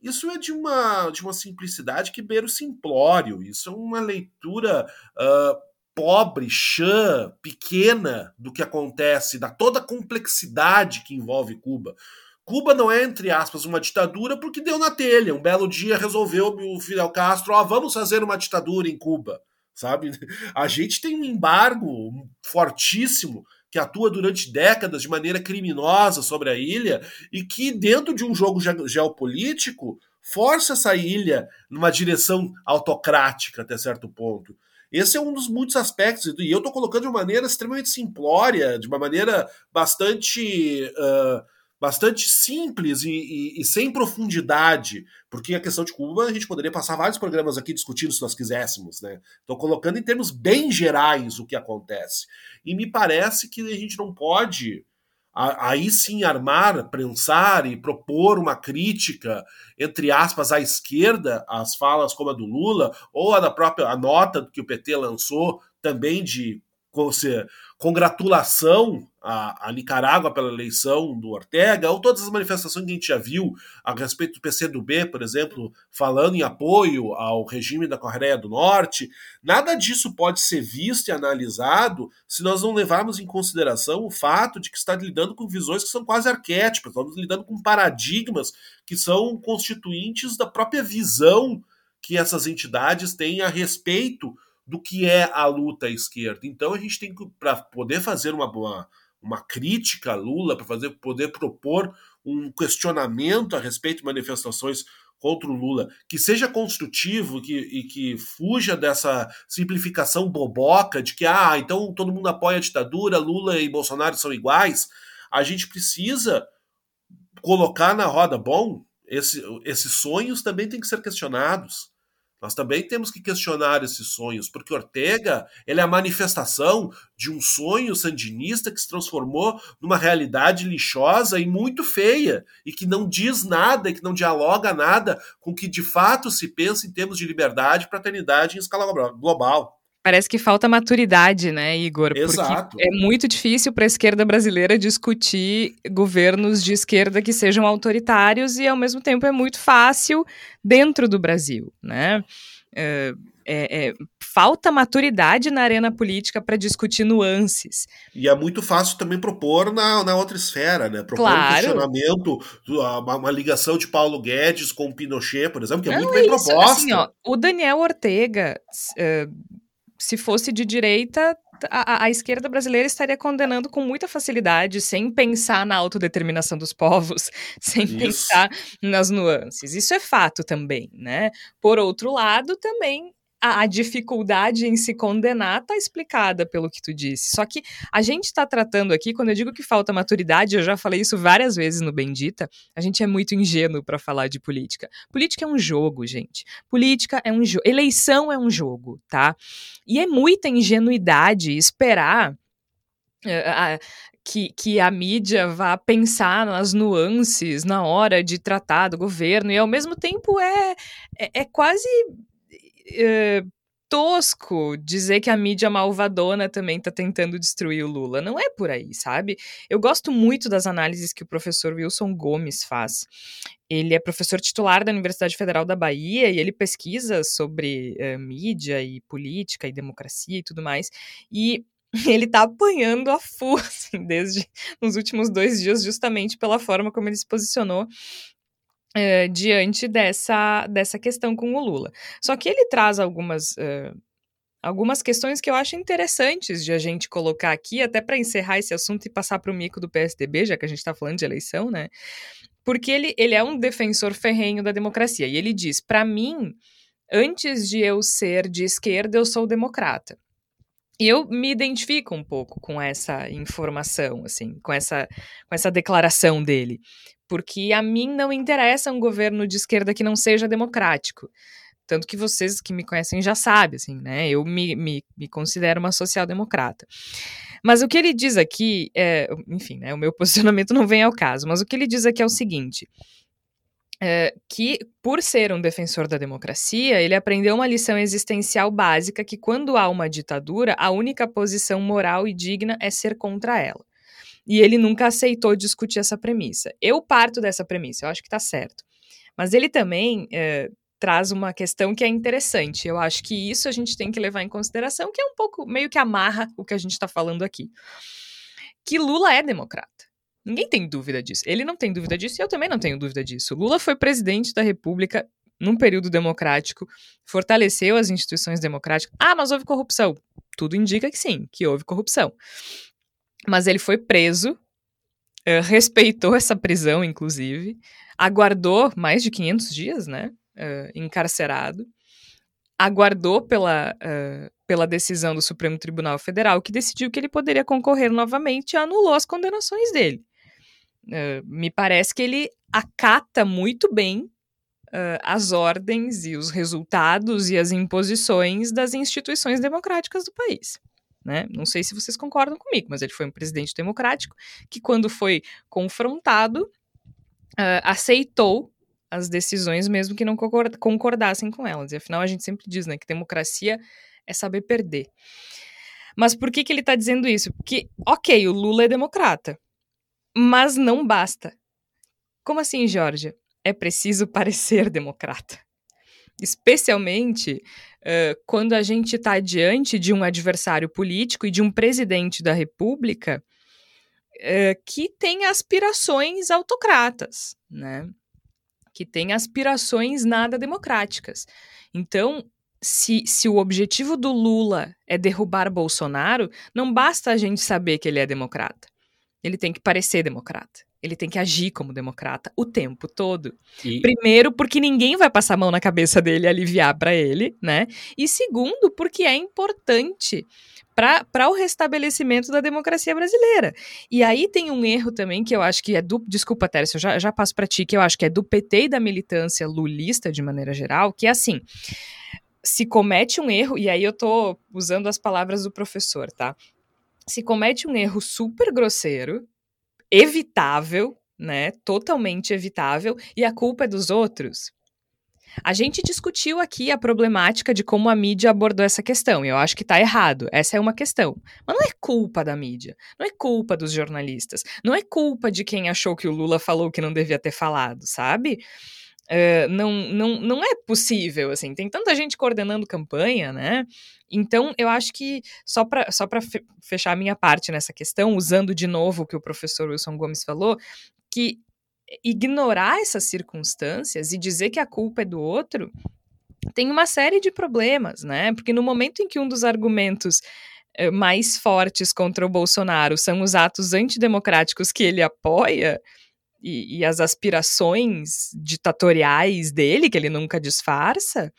isso é de uma, de uma simplicidade que beira o simplório. Isso é uma leitura uh, pobre, chã, pequena do que acontece, da toda a complexidade que envolve Cuba. Cuba não é, entre aspas, uma ditadura porque deu na telha. Um belo dia resolveu o Fidel Castro, ó, vamos fazer uma ditadura em Cuba, sabe? A gente tem um embargo fortíssimo que atua durante décadas de maneira criminosa sobre a ilha e que, dentro de um jogo geopolítico, força essa ilha numa direção autocrática até certo ponto. Esse é um dos muitos aspectos, e eu estou colocando de uma maneira extremamente simplória, de uma maneira bastante. Uh, bastante simples e, e, e, sem profundidade, porque a questão de Cuba a gente poderia passar vários programas aqui discutindo se nós quiséssemos, né? Estou colocando em termos bem gerais o que acontece. E me parece que a gente não pode aí sim armar, prensar e propor uma crítica, entre aspas, à esquerda, às falas como a do Lula, ou a da própria a nota que o PT lançou também de congratulação à, à, Nicarágua pela eleição do Ortega, ou todas as manifestações que a gente já viu a respeito do PCdoB, por exemplo, falando em apoio ao regime da Coreia do Norte, nada disso pode ser visto e analisado se nós não levarmos em consideração o fato de que está lidando com visões que são quase arquétipas, estamos lidando com paradigmas que são constituintes da própria visão que essas entidades têm a respeito do que é a luta à esquerda. Então a gente tem que, para poder fazer uma, uma, uma crítica a Lula, para fazer poder propor um questionamento a respeito de manifestações contra o Lula, que seja construtivo que, e que fuja dessa simplificação boboca de que, ah, então todo mundo apoia a ditadura, Lula e Bolsonaro são iguais, a gente precisa colocar na roda, bom, esse, esses sonhos também têm que ser questionados. Nós também temos que questionar esses sonhos, porque Ortega ele é a manifestação de um sonho sandinista que se transformou numa realidade lixosa e muito feia, e que não diz nada, e que não dialoga nada com o que de fato se pensa em termos de liberdade e fraternidade em escala global. Parece que falta maturidade, né, Igor? Exato. Porque é muito difícil para a esquerda brasileira discutir governos de esquerda que sejam autoritários e, ao mesmo tempo, é muito fácil dentro do Brasil, né? É, é, é, falta maturidade na arena política para discutir nuances. E é muito fácil também propor na, na outra esfera, né? Propor claro. um questionamento, uma, uma, ligação de Paulo Guedes com Pinochet, por exemplo, que é Não, muito bem isso, proposta. Assim, ó, o Daniel Ortega. Uh, se fosse de direita, a, a, esquerda brasileira estaria condenando com muita facilidade, sem pensar na autodeterminação dos povos, sem Isso. pensar nas nuances. Isso é fato também, né? Por outro lado, também a, a, dificuldade em se condenar está explicada pelo que tu disse. Só que a gente está tratando aqui, quando eu digo que falta maturidade, eu já falei isso várias vezes no Bendita, a gente é muito ingênuo para falar de política. Política é um jogo, gente. Política é um jogo. Eleição é um jogo, tá? E é muita ingenuidade esperar. Uh, que, que, a mídia vá pensar nas nuances na hora de tratar do governo, e ao mesmo tempo é, é, é quase eh, tosco dizer que a mídia malvadona também tá tentando destruir o Lula. Não é por aí, sabe? Eu gosto muito das análises que o professor Wilson Gomes faz. ele é professor titular da Universidade Federal da Bahia e ele pesquisa sobre uh, mídia e política e democracia e tudo mais. E ele tá apanhando a full, assim, desde nos últimos dois dias, justamente pela forma como ele se posicionou uh, diante dessa, dessa questão com o Lula. Só que ele traz algumas. Uh, algumas questões que eu acho interessantes de a gente colocar aqui, até para encerrar esse assunto e passar para o mico do PSDB, já que a gente está falando de eleição, né? Porque ele, ele é um defensor ferrenho da democracia. E ele diz: para mim, antes de eu ser de esquerda, eu sou democrata. E eu me identifico um pouco com essa informação, assim, com essa, com essa declaração dele. Porque a mim não interessa um governo de esquerda que não seja democrático. Tanto que vocês que me conhecem já sabem, assim, né? Eu me, me, me considero uma social-democrata. Mas o que ele diz aqui, é, enfim, né, o meu posicionamento não vem ao caso, mas o que ele diz aqui é o seguinte: é, que, por ser um defensor da democracia, ele aprendeu uma lição existencial básica que, quando há uma ditadura, a única posição moral e digna é ser contra ela. E ele nunca aceitou discutir essa premissa. Eu parto dessa premissa, eu acho que está certo. Mas ele também é, traz uma questão que é interessante. Eu acho que isso a gente tem que levar em consideração, que é um pouco meio que amarra o que a gente está falando aqui. Que Lula é democrata. Ninguém tem dúvida disso. Ele não tem dúvida disso e eu também não tenho dúvida disso. Lula foi presidente da República num período democrático, fortaleceu as instituições democráticas. Ah, mas houve corrupção. Tudo indica que sim, que houve corrupção. Mas ele foi preso, uh, respeitou essa prisão, inclusive, aguardou mais de 500 dias, né? uh, encarcerado, aguardou pela, uh, pela decisão do Supremo Tribunal Federal, que decidiu que ele poderia concorrer novamente e anulou as condenações dele. Uh, me parece que ele acata muito bem as ordens e os resultados e as imposições das instituições democráticas do país. Né? Não sei se vocês concordam comigo, mas ele foi um presidente democrático que, quando foi confrontado, uh, aceitou as decisões, mesmo que não concordassem com elas. E afinal, a gente sempre diz, né, que democracia é saber perder. Mas por que, que ele está dizendo isso? Porque, ok, o Lula é democrata, mas não basta. Como assim, Georgia? É preciso parecer democrata. Especialmente quando a gente está diante de um adversário político e de um presidente da República que tem aspirações autocratas, né? que tem aspirações nada democráticas. Então, se, se o objetivo do Lula é derrubar Bolsonaro, não basta a gente saber que ele é democrata. Ele tem que parecer democrata. Ele tem que agir como democrata o tempo todo. E... Primeiro, porque ninguém vai passar a mão na cabeça dele e aliviar para ele, né? E segundo, porque é importante para o restabelecimento da democracia brasileira. E aí tem um erro também que eu acho que é do. Desculpa, Tércio, eu já, já passo para ti, que eu acho que é do PT e da militância lulista de maneira geral, que é assim. Se comete um erro, e aí eu tô usando as palavras do professor, tá? Se comete um erro super grosseiro, evitável, né? Totalmente evitável, e a culpa é dos outros. A gente discutiu aqui a problemática de como a mídia abordou essa questão, e eu acho que está errado. Essa é uma questão. Mas não é culpa da mídia, não é culpa dos jornalistas, não é culpa de quem achou que o Lula falou que não devia ter falado, sabe? Uh, não, não, não é possível, assim, tem tanta gente coordenando campanha, né? Então, eu acho que, só para só fechar a minha parte nessa questão, usando de novo o que o professor Wilson Gomes falou, que ignorar essas circunstâncias e dizer que a culpa é do outro tem uma série de problemas, né? Porque no momento em que um dos argumentos eh, mais fortes contra o Bolsonaro são os atos antidemocráticos que ele apoia e, e as aspirações ditatoriais dele, que ele nunca disfarça,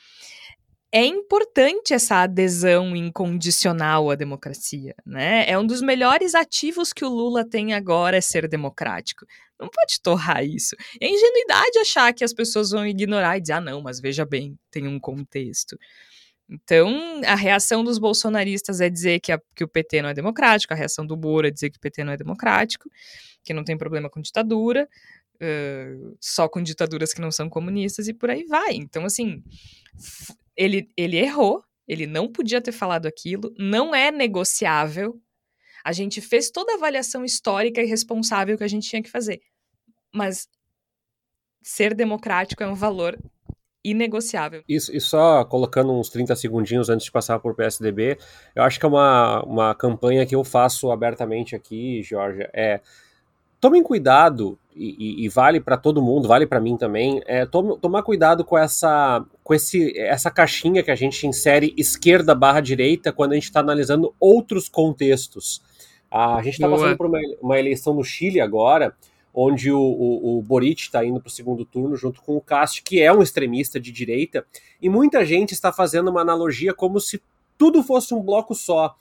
é importante essa adesão incondicional à democracia, né? É um dos melhores ativos que o Lula tem agora é ser democrático. Não pode torrar isso. É ingenuidade achar que as pessoas vão ignorar e dizer, ah, não, mas veja bem, tem um contexto. Então, a reação dos bolsonaristas é dizer que, a, que o PT não é democrático, a reação do Moro é dizer que o PT não é democrático, que não tem problema com ditadura, uh, só com ditaduras que não são comunistas e por aí vai. Então, assim, ele, ele errou, ele não podia ter falado aquilo, não é negociável. A gente fez toda a avaliação histórica e responsável que a gente tinha que fazer. Mas ser democrático é um valor inegociável. Isso, e só colocando uns 30 segundinhos antes de passar por PSDB, eu acho que é uma, uma campanha que eu faço abertamente aqui, Jorge, é tomem cuidado, e, e vale para todo mundo, vale para mim também, é tome, tomar cuidado com essa com esse, essa caixinha que a gente insere esquerda barra direita quando a gente está analisando outros contextos. A gente está passando por uma, uma eleição no Chile agora, onde o, o, o Boric está indo para o segundo turno junto com o Cast, que é um extremista de direita, e muita gente está fazendo uma analogia como se tudo fosse um bloco só.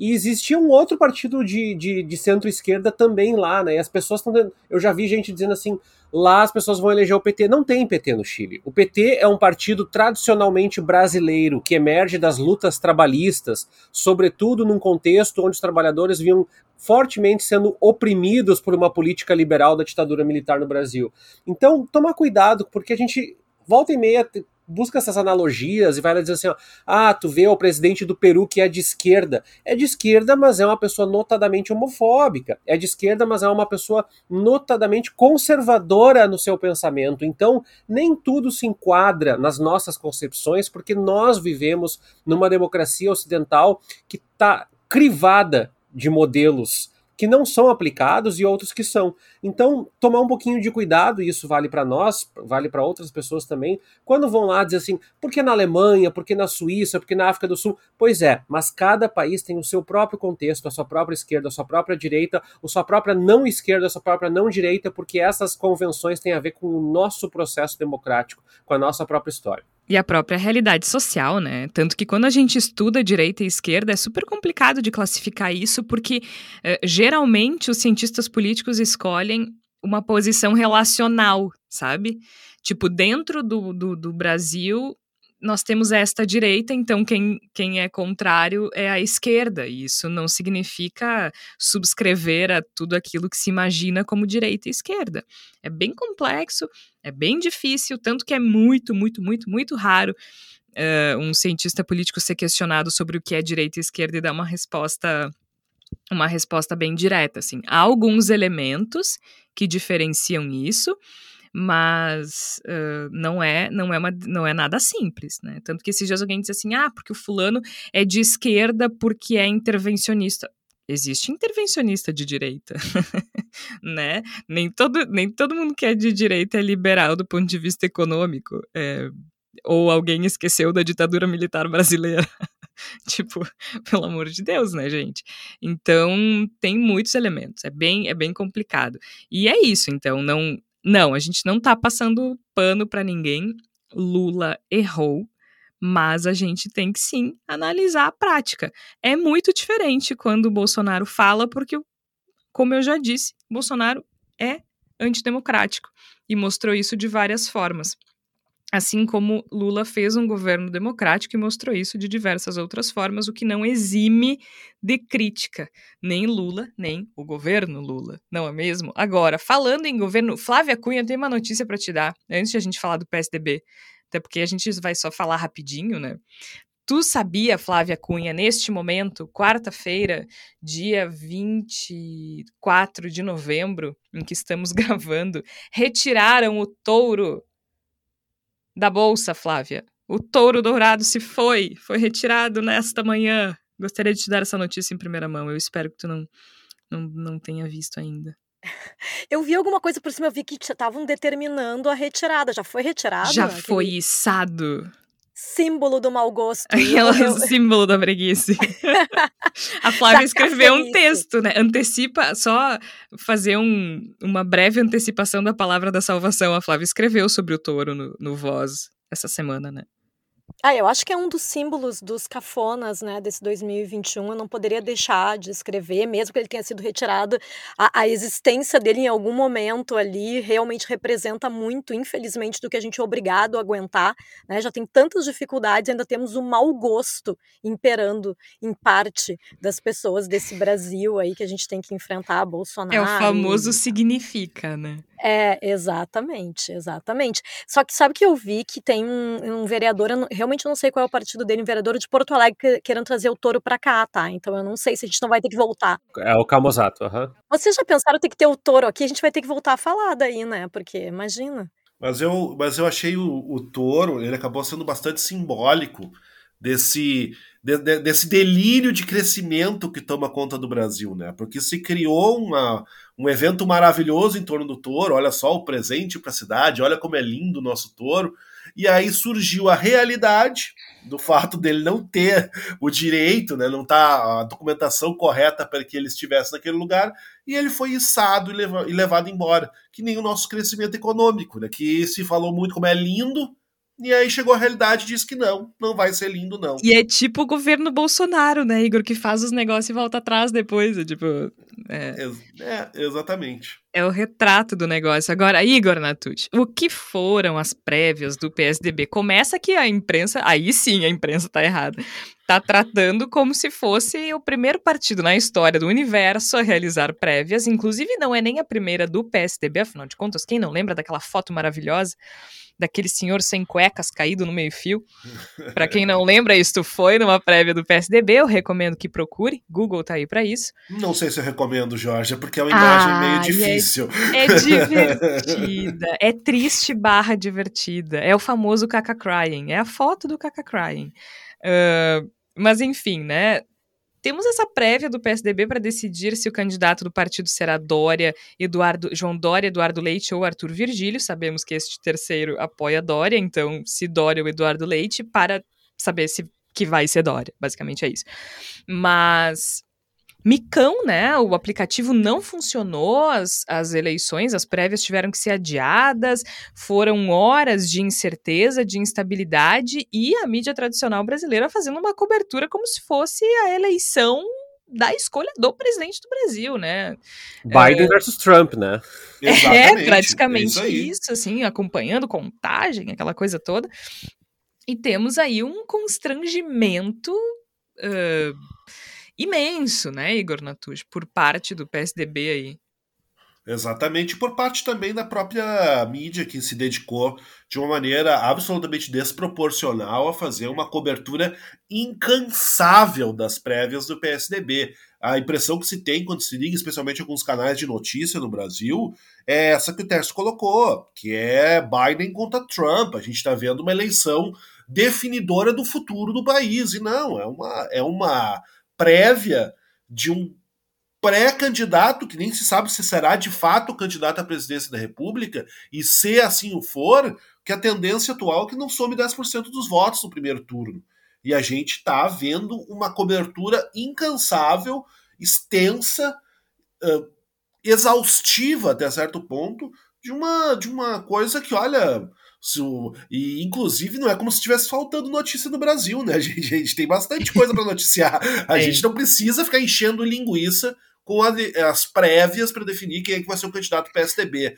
E existia um outro partido de, de, de centro-esquerda também lá, né? E as pessoas estão. Eu já vi gente dizendo assim: lá as pessoas vão eleger o PT. Não tem PT no Chile. O PT é um partido tradicionalmente brasileiro que emerge das lutas trabalhistas, sobretudo num contexto onde os trabalhadores vinham fortemente sendo oprimidos por uma política liberal da ditadura militar no Brasil. Então, tomar cuidado, porque a gente volta e meia busca essas analogias e vai lá dizer assim: ó, ah, tu vê o presidente do Peru que é de esquerda. É de esquerda, mas é uma pessoa notadamente homofóbica. É de esquerda, mas é uma pessoa notadamente conservadora no seu pensamento. Então, nem tudo se enquadra nas nossas concepções, porque nós vivemos numa democracia ocidental que está crivada de modelos que não são aplicados e outros que são. Então, tomar um pouquinho de cuidado, e isso vale para nós, vale para outras pessoas também, quando vão lá dizer assim, por que na Alemanha, por que na Suíça, por que na África do Sul? Pois é, mas cada país tem o seu próprio contexto, a sua própria esquerda, a sua própria direita, a sua própria não esquerda, a sua própria não direita, porque essas convenções têm a ver com o nosso processo democrático, com a nossa própria história. E a própria realidade social, né? Tanto que quando a gente estuda direita e esquerda, é super complicado de classificar isso, porque eh, geralmente os cientistas políticos escolhem uma posição relacional, sabe? Tipo, dentro do, do, do Brasil, nós temos esta direita, então quem, quem é contrário é a esquerda. E isso não significa subscrever a tudo aquilo que se imagina como direita e esquerda. É bem complexo, é bem difícil, tanto que é muito, muito, muito, muito raro uh, um cientista político ser questionado sobre o que é direita e esquerda e dar uma resposta uma resposta bem direta assim. Há alguns elementos que diferenciam isso, mas uh, não é não é uma, não é nada simples, né? Tanto que esses dias alguém disse assim, ah, porque o fulano é de esquerda porque é intervencionista. Existe intervencionista de direita, né? Nem todo, nem todo mundo que é de direita é liberal do ponto de vista econômico. É, ou alguém esqueceu da ditadura militar brasileira. tipo, pelo amor de Deus, né, gente? Então, tem muitos elementos, é bem, é bem complicado. E é isso, então, não não, a gente não tá passando pano para ninguém. Lula errou, mas a gente tem que sim analisar a prática. É muito diferente quando o Bolsonaro fala, porque, como eu já disse, Bolsonaro é antidemocrático e mostrou isso de várias formas. Assim como Lula fez um governo democrático e mostrou isso de diversas outras formas, o que não exime de crítica, nem Lula, nem o governo Lula, não é mesmo? Agora, falando em governo, Flávia Cunha tem uma notícia para te dar, antes de a gente falar do PSDB, até porque a gente vai só falar rapidinho, né? Tu sabia, Flávia Cunha, neste momento, quarta-feira, dia 24 de novembro, em que estamos gravando, retiraram o touro da bolsa, Flávia. O touro dourado se foi, foi retirado nesta manhã. Gostaria de te dar essa notícia em primeira mão. Eu espero que tu não, não, não tenha visto ainda. Eu vi alguma coisa por cima, eu vi que estavam determinando a retirada. Já foi retirado? Já foi içado símbolo do mau gosto. Aquela eu... símbolo da preguiça. a Flávia escreveu um texto, né? Antecipa, só fazer um, uma breve antecipação da palavra da salvação. A Flávia escreveu sobre o touro no, no Voz essa semana, né? Ah, eu acho que é um dos símbolos dos cafonas, né, desse 2021. Eu não poderia deixar de escrever, mesmo que ele tenha sido retirado. A, a, existência dele em algum momento ali realmente representa muito, infelizmente, do que a gente é obrigado a aguentar. Né? Já tem tantas dificuldades, ainda temos o mau gosto imperando em parte das pessoas desse Brasil aí que a gente tem que enfrentar, Bolsonaro. É o famoso significa, né? É, exatamente, exatamente. Só que sabe que eu vi que tem um, um vereador, realmente não sei qual é o partido dele, um vereador de Porto Alegre que, querendo trazer o touro pra cá, tá? Então eu não sei se a gente não vai ter que voltar. É o Camozato, aham. Uhum. Vocês já pensaram ter que ter o touro aqui? A gente vai ter que voltar a falar daí, né? Porque, imagina. Mas eu, mas eu achei o, o Toro, ele acabou sendo bastante simbólico desse, de, de, desse delírio de crescimento que toma conta do Brasil, né? Porque se criou uma, um evento maravilhoso em torno do touro, olha só o presente para a cidade, olha como é lindo o nosso touro. E aí surgiu a realidade do fato dele não ter o direito, né, não tá a documentação correta para que ele estivesse naquele lugar, e ele foi içado e, leva, levado embora, que nem o nosso crescimento econômico, né, que se falou muito como é lindo, e aí chegou a realidade e disse que não, não vai ser lindo, não. E é tipo o governo Bolsonaro, né, Igor, que faz os negócios e volta atrás depois. É tipo. É, é exatamente. É o retrato do negócio. Agora, Igor Natucci, o que foram as prévias do PSDB? Começa que a imprensa, aí sim a imprensa tá errada, tá tratando como se fosse o primeiro partido na história do universo a realizar prévias. Inclusive, não é nem a primeira do PSDB, afinal de contas, quem não lembra daquela foto maravilhosa? Daquele senhor sem cuecas caído no meio-fio. Para quem não lembra, isto foi numa prévia do PSDB, eu recomendo que procure, Google tá aí para isso. Não sei se eu recomendo, Jorge, porque é uma imagem ah, meio é difícil. É, é divertida, é triste barra divertida, é o famoso caca crying, é a foto do caca crying. Uh, mas enfim, né? Temos essa prévia do PSDB para decidir se o candidato do partido será Dória, Eduardo, João Dória, Eduardo Leite ou Arthur Virgílio. Sabemos que este terceiro apoia Dória, então se Dória ou Eduardo Leite, para saber se que vai ser Dória. Basicamente é isso. Mas Micão, né? O aplicativo não funcionou, as, as eleições, as prévias tiveram que ser adiadas, foram horas de incerteza, de instabilidade, e a mídia tradicional brasileira fazendo uma cobertura como se fosse a eleição da escolha do presidente do Brasil, né? Biden é... versus Trump, né? É, praticamente é isso, isso, assim, acompanhando contagem, aquela coisa toda. E temos aí um constrangimento. Uh imenso, né, Igor Natush, por parte do PSDB aí. Exatamente, por parte também da própria mídia que se dedicou de uma maneira absolutamente desproporcional a fazer uma cobertura incansável das prévias do PSDB. A impressão que se tem quando se liga, especialmente alguns canais de notícia no Brasil, é essa que o Tércio colocou, que é Biden contra Trump. A gente está vendo uma eleição definidora do futuro do país. E não, é uma, é uma prévia de um pré-candidato, que nem se sabe se será de fato candidato à presidência da República, e se assim o for, que a tendência atual é que não some 10% dos votos no primeiro turno. E a gente está vendo uma cobertura incansável, extensa, uh, exaustiva até certo ponto, de uma, de uma coisa que, olha, e, inclusive, não é como se estivesse faltando notícia no Brasil, né? A gente, a gente tem bastante coisa para noticiar. A é. gente não precisa ficar enchendo linguiça com a, as prévias para definir quem é que vai ser o candidato PSDB.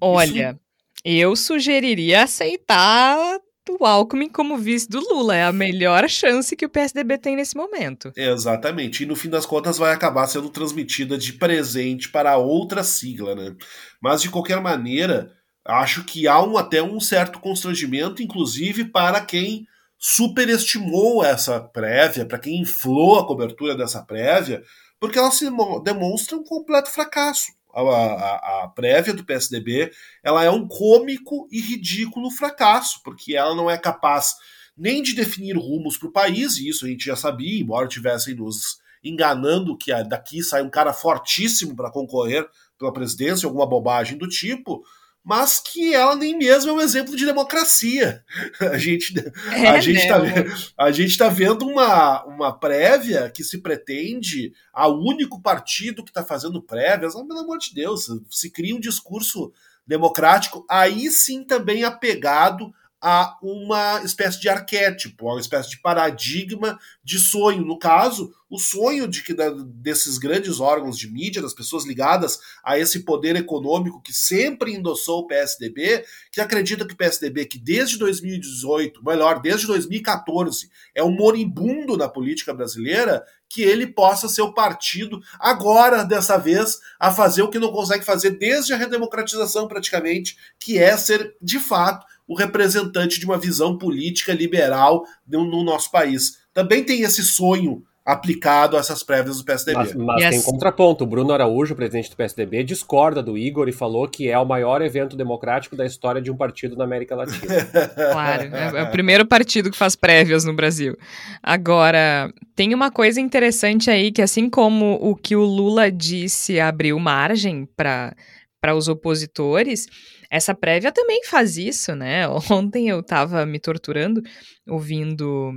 Olha, Isso... eu sugeriria aceitar o Alckmin como vice do Lula. É a melhor chance que o PSDB tem nesse momento. Exatamente. E no fim das contas vai acabar sendo transmitida de presente para outra sigla, né? Mas de qualquer maneira Acho que há um, até um certo constrangimento, inclusive para quem superestimou essa prévia, para quem inflou a cobertura dessa prévia, porque ela se demonstra um completo fracasso. A, a, a, prévia do PSDB ela é um cômico e ridículo fracasso, porque ela não é capaz nem de definir rumos para o país, e isso a gente já sabia, embora tivessem nos enganando que daqui sai um cara fortíssimo para concorrer pela presidência, alguma bobagem do tipo mas que ela nem mesmo é um exemplo de democracia. A gente, é, a gente está né? a gente tá vendo uma, uma prévia que se pretende a único partido que está fazendo prévias, pelo amor de Deus, se cria um discurso democrático, aí sim também apegado a uma espécie de arquétipo, a uma espécie de paradigma de sonho. No caso, o sonho de que desses grandes órgãos de mídia, das pessoas ligadas a esse poder econômico que sempre endossou o PSDB, que acredita que o PSDB, que desde 2018, melhor, desde 2014, é um moribundo na política brasileira, que ele possa ser o partido, agora, dessa vez, a fazer o que não consegue fazer desde a redemocratização, praticamente, que é ser, de fato, o representante de uma visão política liberal no, no nosso país. Também tem esse sonho aplicado a essas prévias do PSDB. Mas, mas yes. tem um contraponto. O Bruno Araújo, presidente do PSDB, discorda do Igor e falou que é o maior evento democrático da história de um partido na América Latina. claro, é, é o primeiro partido que faz prévias no Brasil. Agora, tem uma coisa interessante aí que, assim como o que o Lula disse abriu margem para os opositores, essa prévia também faz isso, né? Ontem eu estava me torturando ouvindo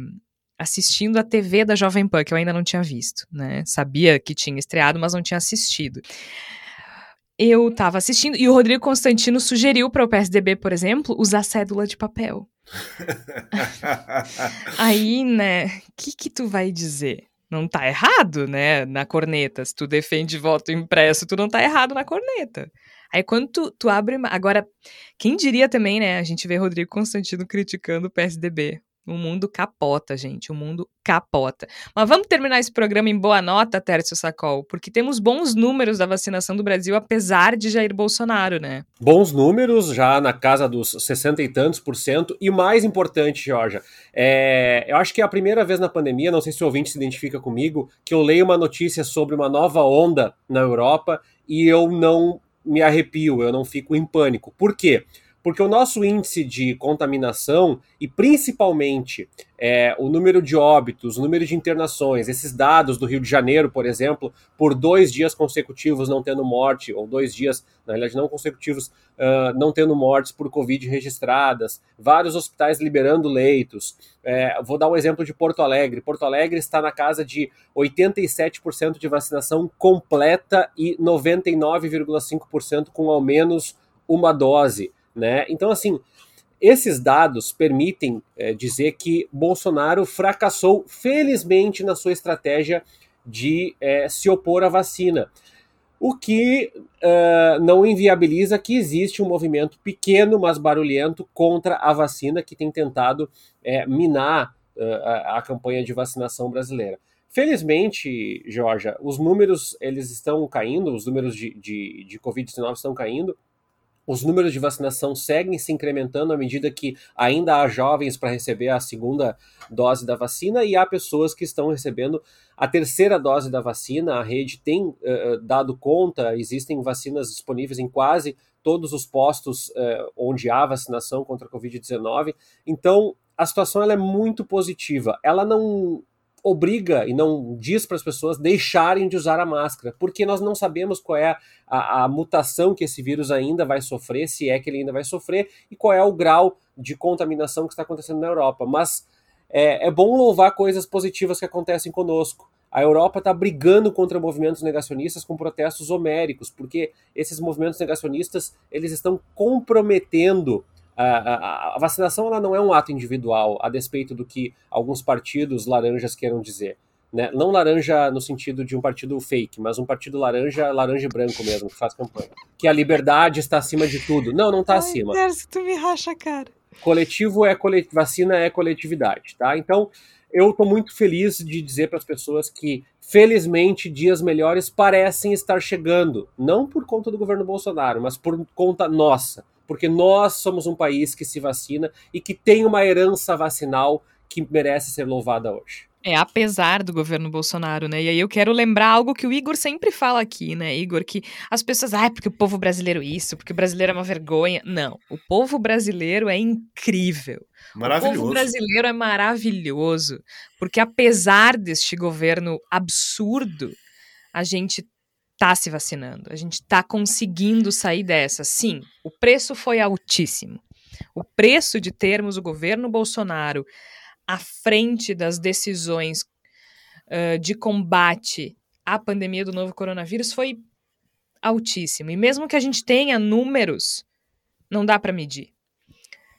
assistindo a TV da Jovem Pan, que eu ainda não tinha visto, né? Sabia que tinha estreado, mas não tinha assistido. Eu tava assistindo e o Rodrigo Constantino sugeriu para o PSDB, por exemplo, usar cédula de papel. Aí, né, o que que tu vai dizer? Não tá errado, né, na corneta. Se tu defende voto impresso, tu não tá errado na corneta. Aí quando tu, tu abre. Agora, quem diria também, né? A gente vê Rodrigo Constantino criticando o PSDB. O mundo capota, gente. O mundo capota. Mas vamos terminar esse programa em boa nota, Tércio Sacol, porque temos bons números da vacinação do Brasil, apesar de Jair Bolsonaro, né? Bons números, já na casa dos 60 e tantos por cento. E mais importante, Georgia, é... eu acho que é a primeira vez na pandemia, não sei se o ouvinte se identifica comigo, que eu leio uma notícia sobre uma nova onda na Europa e eu não me arrepio, eu não fico em pânico. Por quê? Porque o nosso índice de contaminação e principalmente é, o número de óbitos, o número de internações, esses dados do Rio de Janeiro, por exemplo, por dois dias consecutivos não tendo morte, ou dois dias, na realidade não consecutivos, uh, não tendo mortes por Covid registradas, vários hospitais liberando leitos. É, vou dar um exemplo de Porto Alegre. Porto Alegre está na casa de 87% de vacinação completa e 99,5% com ao menos uma dose. Né? Então, assim, esses dados permitem é, dizer que Bolsonaro fracassou, felizmente, na sua estratégia de é, se opor à vacina. O que uh, não inviabiliza que existe um movimento pequeno, mas barulhento, contra a vacina que tem tentado é, minar uh, a, a, campanha de vacinação brasileira. Felizmente, Georgia, os números eles estão caindo, os números de, de, de Covid-19 estão caindo, os números de vacinação seguem se incrementando à medida que ainda há jovens para receber a segunda dose da vacina e há pessoas que estão recebendo a terceira dose da vacina. A rede tem uh, dado conta, existem vacinas disponíveis em quase todos os postos uh, onde há vacinação contra a Covid-19. Então, a situação ela é muito positiva. Ela não obriga e não diz para as pessoas deixarem de usar a máscara, porque nós não sabemos qual é a, a, mutação que esse vírus ainda vai sofrer, se é que ele ainda vai sofrer, e qual é o grau de contaminação que está acontecendo na Europa. Mas é, é bom louvar coisas positivas que acontecem conosco. A Europa está brigando contra movimentos negacionistas com protestos homéricos, porque esses movimentos negacionistas eles estão comprometendo a, a, a, vacinação ela não é um ato individual, a despeito do que alguns partidos laranjas queiram dizer. Né? Não laranja no sentido de um partido fake, mas um partido laranja, laranja e branco mesmo, que faz campanha. Que a liberdade está acima de tudo. Não, não está acima. Se tu me racha, cara. Coletivo é colet... vacina é coletividade, tá? Então, eu estou muito feliz de dizer para as pessoas que, felizmente, dias melhores parecem estar chegando. Não por conta do governo Bolsonaro, mas por conta nossa porque nós somos um país que se vacina e que tem uma herança vacinal que merece ser louvada hoje. É, apesar do governo Bolsonaro, né? E aí eu quero lembrar algo que o Igor sempre fala aqui, né, Igor? Que as pessoas, ah, porque o povo brasileiro isso, porque o brasileiro é uma vergonha. Não, o povo brasileiro é incrível. Maravilhoso. O povo brasileiro é maravilhoso, porque apesar deste governo absurdo, a gente tá se vacinando, a gente tá conseguindo sair dessa. Sim, o preço foi altíssimo. O preço de termos o governo Bolsonaro à frente das decisões uh, de combate à pandemia do novo coronavírus foi altíssimo. E mesmo que a gente tenha números, não dá para medir.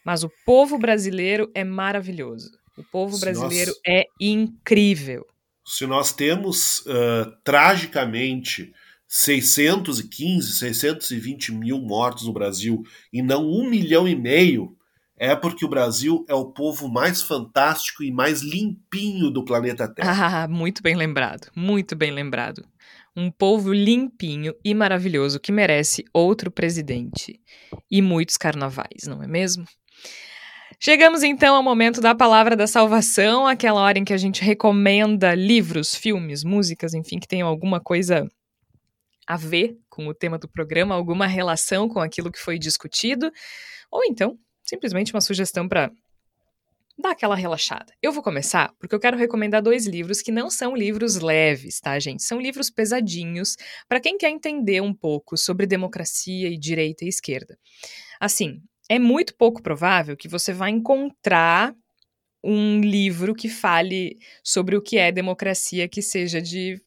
Mas o povo brasileiro é maravilhoso. O povo brasileiro nós, é incrível. Se nós temos uh, tragicamente 615, 620 mil mortos no Brasil e não um milhão e meio, é porque o Brasil é o povo mais fantástico e mais limpinho do planeta Terra. Ah, muito bem lembrado, muito bem lembrado. Um povo limpinho e maravilhoso que merece outro presidente. E muitos carnavais, não é mesmo? Chegamos então ao momento da palavra da salvação, aquela hora em que a gente recomenda livros, filmes, músicas, enfim, que tenham alguma coisa a ver com o tema do programa, alguma relação com aquilo que foi discutido, ou então simplesmente uma sugestão para dar aquela relaxada. Eu vou começar porque eu quero recomendar dois livros que não são livros leves, tá, gente? São livros pesadinhos para quem quer entender um pouco sobre democracia e direita e esquerda. Assim, é muito pouco provável que você vai encontrar um livro que fale sobre o que é democracia que seja de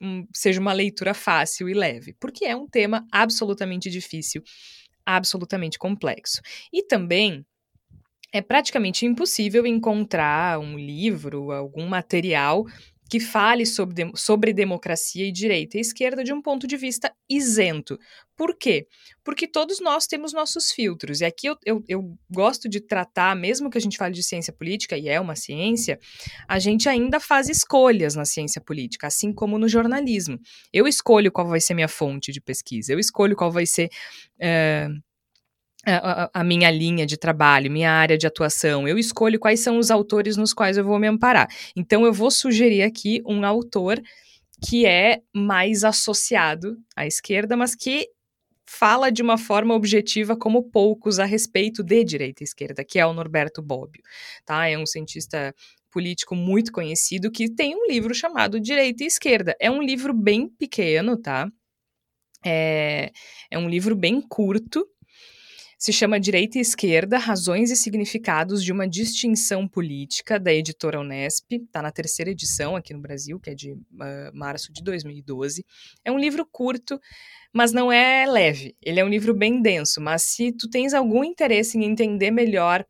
um, seja uma leitura fácil e leve, porque é um tema absolutamente difícil, absolutamente complexo. E também é praticamente impossível encontrar um livro, algum material que fale sobre, sobre democracia e direita e esquerda de um ponto de vista isento. Por quê? Porque todos nós temos nossos filtros. E aqui eu, eu, eu, gosto de tratar, mesmo que a gente fale de ciência política, e é uma ciência, a gente ainda faz escolhas na ciência política, assim como no jornalismo. Eu escolho qual vai ser minha fonte de pesquisa, eu escolho qual vai ser. Uh, a, a, minha linha de trabalho, minha área de atuação. Eu escolho quais são os autores nos quais eu vou me amparar. Então, eu vou sugerir aqui um autor que é mais associado à esquerda, mas que fala de uma forma objetiva como poucos a respeito de direita e esquerda, que é o Norberto Bobbio, tá? É um cientista político muito conhecido que tem um livro chamado Direita e Esquerda. É um livro bem pequeno, tá? É, é um livro bem curto, se chama Direita e Esquerda: Razões e Significados de uma Distinção Política, da editora Unesp. Está na terceira edição aqui no Brasil, que é de uh, março de 2012. É um livro curto, mas não é leve. Ele é um livro bem denso, mas se tu tens algum interesse em entender melhor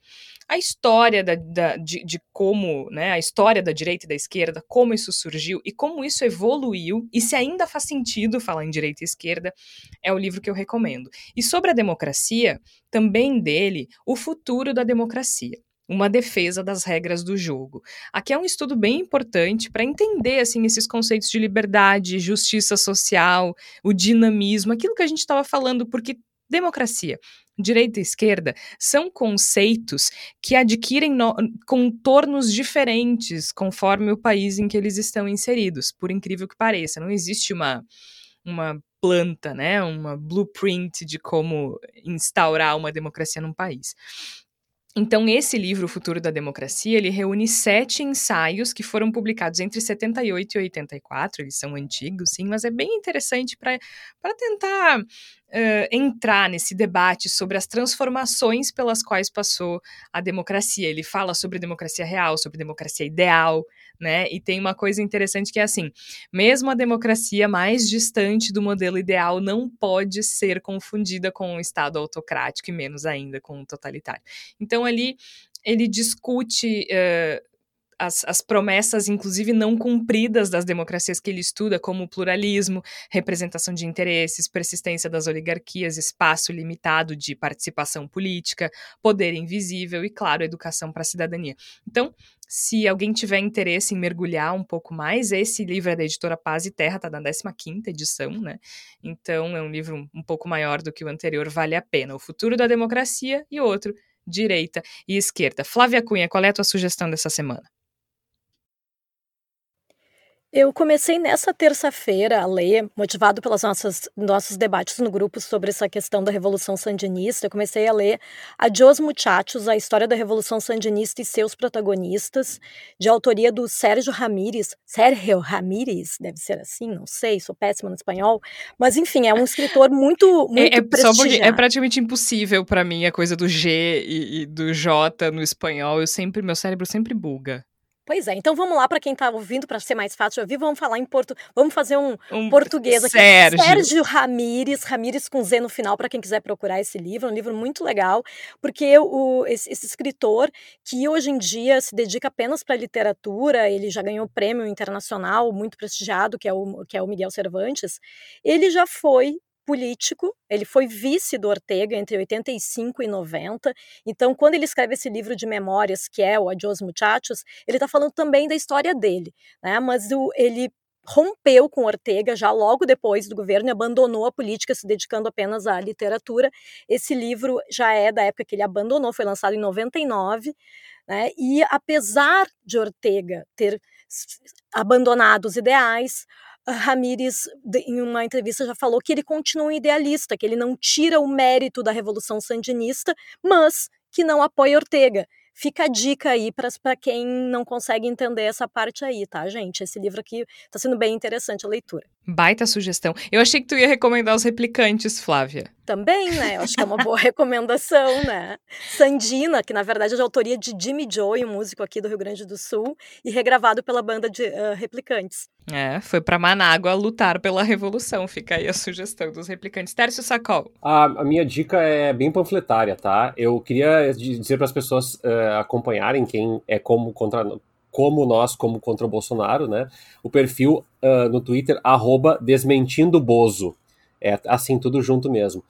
a história da, da, de, de, como, né, a história da direita e da esquerda, como isso surgiu e como isso evoluiu, e se ainda faz sentido falar em direita e esquerda, é o livro que eu recomendo. E sobre a democracia, também dele, O Futuro da Democracia uma defesa das regras do jogo. Aqui é um estudo bem importante para entender assim esses conceitos de liberdade, justiça social, o dinamismo, aquilo que a gente estava falando, porque democracia direita e esquerda são conceitos que adquirem no, contornos diferentes conforme o país em que eles estão inseridos, por incrível que pareça. Não existe uma, uma planta, né, uma blueprint de como instaurar uma democracia num país. Então, esse livro, O Futuro da Democracia, ele reúne sete ensaios que foram publicados entre 78 e 84. Eles são antigos, sim, mas é bem interessante para tentar uh, entrar nesse debate sobre as transformações pelas quais passou a democracia. Ele fala sobre democracia real, sobre democracia ideal, né? E tem uma coisa interessante que é assim: mesmo a democracia mais distante do modelo ideal não pode ser confundida com um Estado autocrático e menos ainda com um totalitário. Então ali ele discute uh, as, as, promessas, inclusive não cumpridas, das democracias que ele estuda, como pluralismo, representação de interesses, persistência das oligarquias, espaço limitado de participação política, poder invisível e, claro, educação para a cidadania. Então, se alguém tiver interesse em mergulhar um pouco mais, esse livro é da editora Paz e Terra, está na 15 edição, né? Então, é um livro um pouco maior do que o anterior, vale a pena. O Futuro da Democracia e outro, Direita e Esquerda. Flávia Cunha, qual é a tua sugestão dessa semana? Eu comecei nessa terça-feira a ler, motivado pelos nossos, debates no grupo sobre essa questão da Revolução Sandinista. Eu comecei a ler A Dos Muchachos, a história da Revolução Sandinista e seus protagonistas, de autoria do Sérgio Ramírez. Sérgio Ramírez, deve ser assim, não sei, sou péssima no espanhol. Mas, enfim, é um escritor muito, muito é, é, prestigiado. É praticamente impossível para mim a coisa do G e, e do J no espanhol. Eu sempre, meu cérebro sempre buga. Pois é, então vamos lá para quem está ouvindo, para ser mais fácil de ouvir, vamos falar em porto, vamos fazer um, um português aqui. Sérgio. Sérgio Ramires, Ramires com Z no final, para quem quiser procurar esse livro, é um livro muito legal, porque o, esse, esse escritor, que hoje em dia se dedica apenas para literatura, ele já ganhou prêmio internacional muito prestigiado, que é o, que é o Miguel Cervantes, ele já foi político, ele foi vice do Ortega entre 85 e 90. Então, quando ele escreve esse livro de memórias, que é o Adios Muchachos, ele está falando também da história dele, né? Mas o, ele rompeu com Ortega já logo depois do governo e abandonou a política, se dedicando apenas à literatura. Esse livro já é da época que ele abandonou, foi lançado em 99, né? E apesar de Ortega ter abandonado os ideais, Ramírez, em uma entrevista, já falou que ele continua um idealista, que ele não tira o mérito da Revolução Sandinista, mas que não apoia Ortega. Fica a dica aí para quem não consegue entender essa parte aí, tá, gente? Esse livro aqui está sendo bem interessante a leitura. Baita sugestão. Eu achei que tu ia recomendar os replicantes, Flávia. Também, né? Eu acho que é uma boa recomendação, né? Sandina, que na verdade é de autoria de Jimmy Joy, um músico aqui do Rio Grande do Sul, e regravado pela banda de uh, Replicantes. É, foi para Manágua lutar pela revolução. Fica aí a sugestão dos Replicantes. Tércio Sacol. A, a minha dica é bem panfletária, tá? Eu queria dizer para as pessoas uh, acompanharem quem é como contra como nós, como contra o Bolsonaro, né? O perfil uh, no Twitter, arroba desmentindo Bozo. É assim, tudo junto mesmo.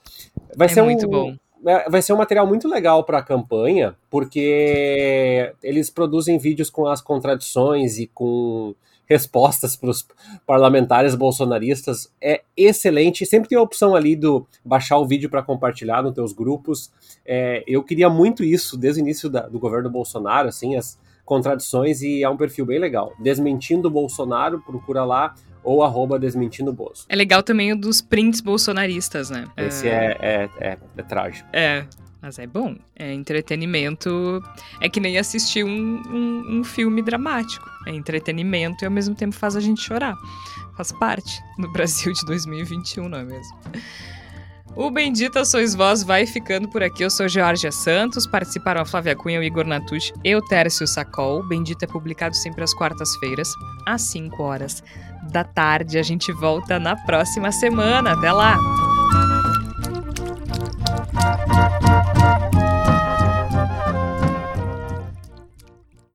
Vai é ser muito um, bom. É, vai ser um material muito legal para a campanha, porque eles produzem vídeos com as contradições e com respostas para os parlamentares bolsonaristas. É excelente. Sempre tem a opção ali do baixar o vídeo para compartilhar nos teus grupos. É, eu queria muito isso desde o início da, do governo Bolsonaro, assim, as, contradições e é um perfil bem legal. Desmentindo Bolsonaro, procura lá, ou arroba desmentindo Bozo. É legal também o dos prints bolsonaristas, né? Esse é, é, é, é trágico. É, mas é bom. É entretenimento. É que nem assistir um, um, um, filme dramático. É entretenimento e ao mesmo tempo faz a gente chorar. Faz parte do Brasil de 2021, não é mesmo? O Bendita Sois Vós vai ficando por aqui. Eu sou Georgia Santos. Participaram a Flávia Cunha, o Igor Natucci e o Tércio Sacol. O Bendita é publicado sempre às quartas-feiras, às 5 horas da tarde. A gente volta na próxima semana. Até lá!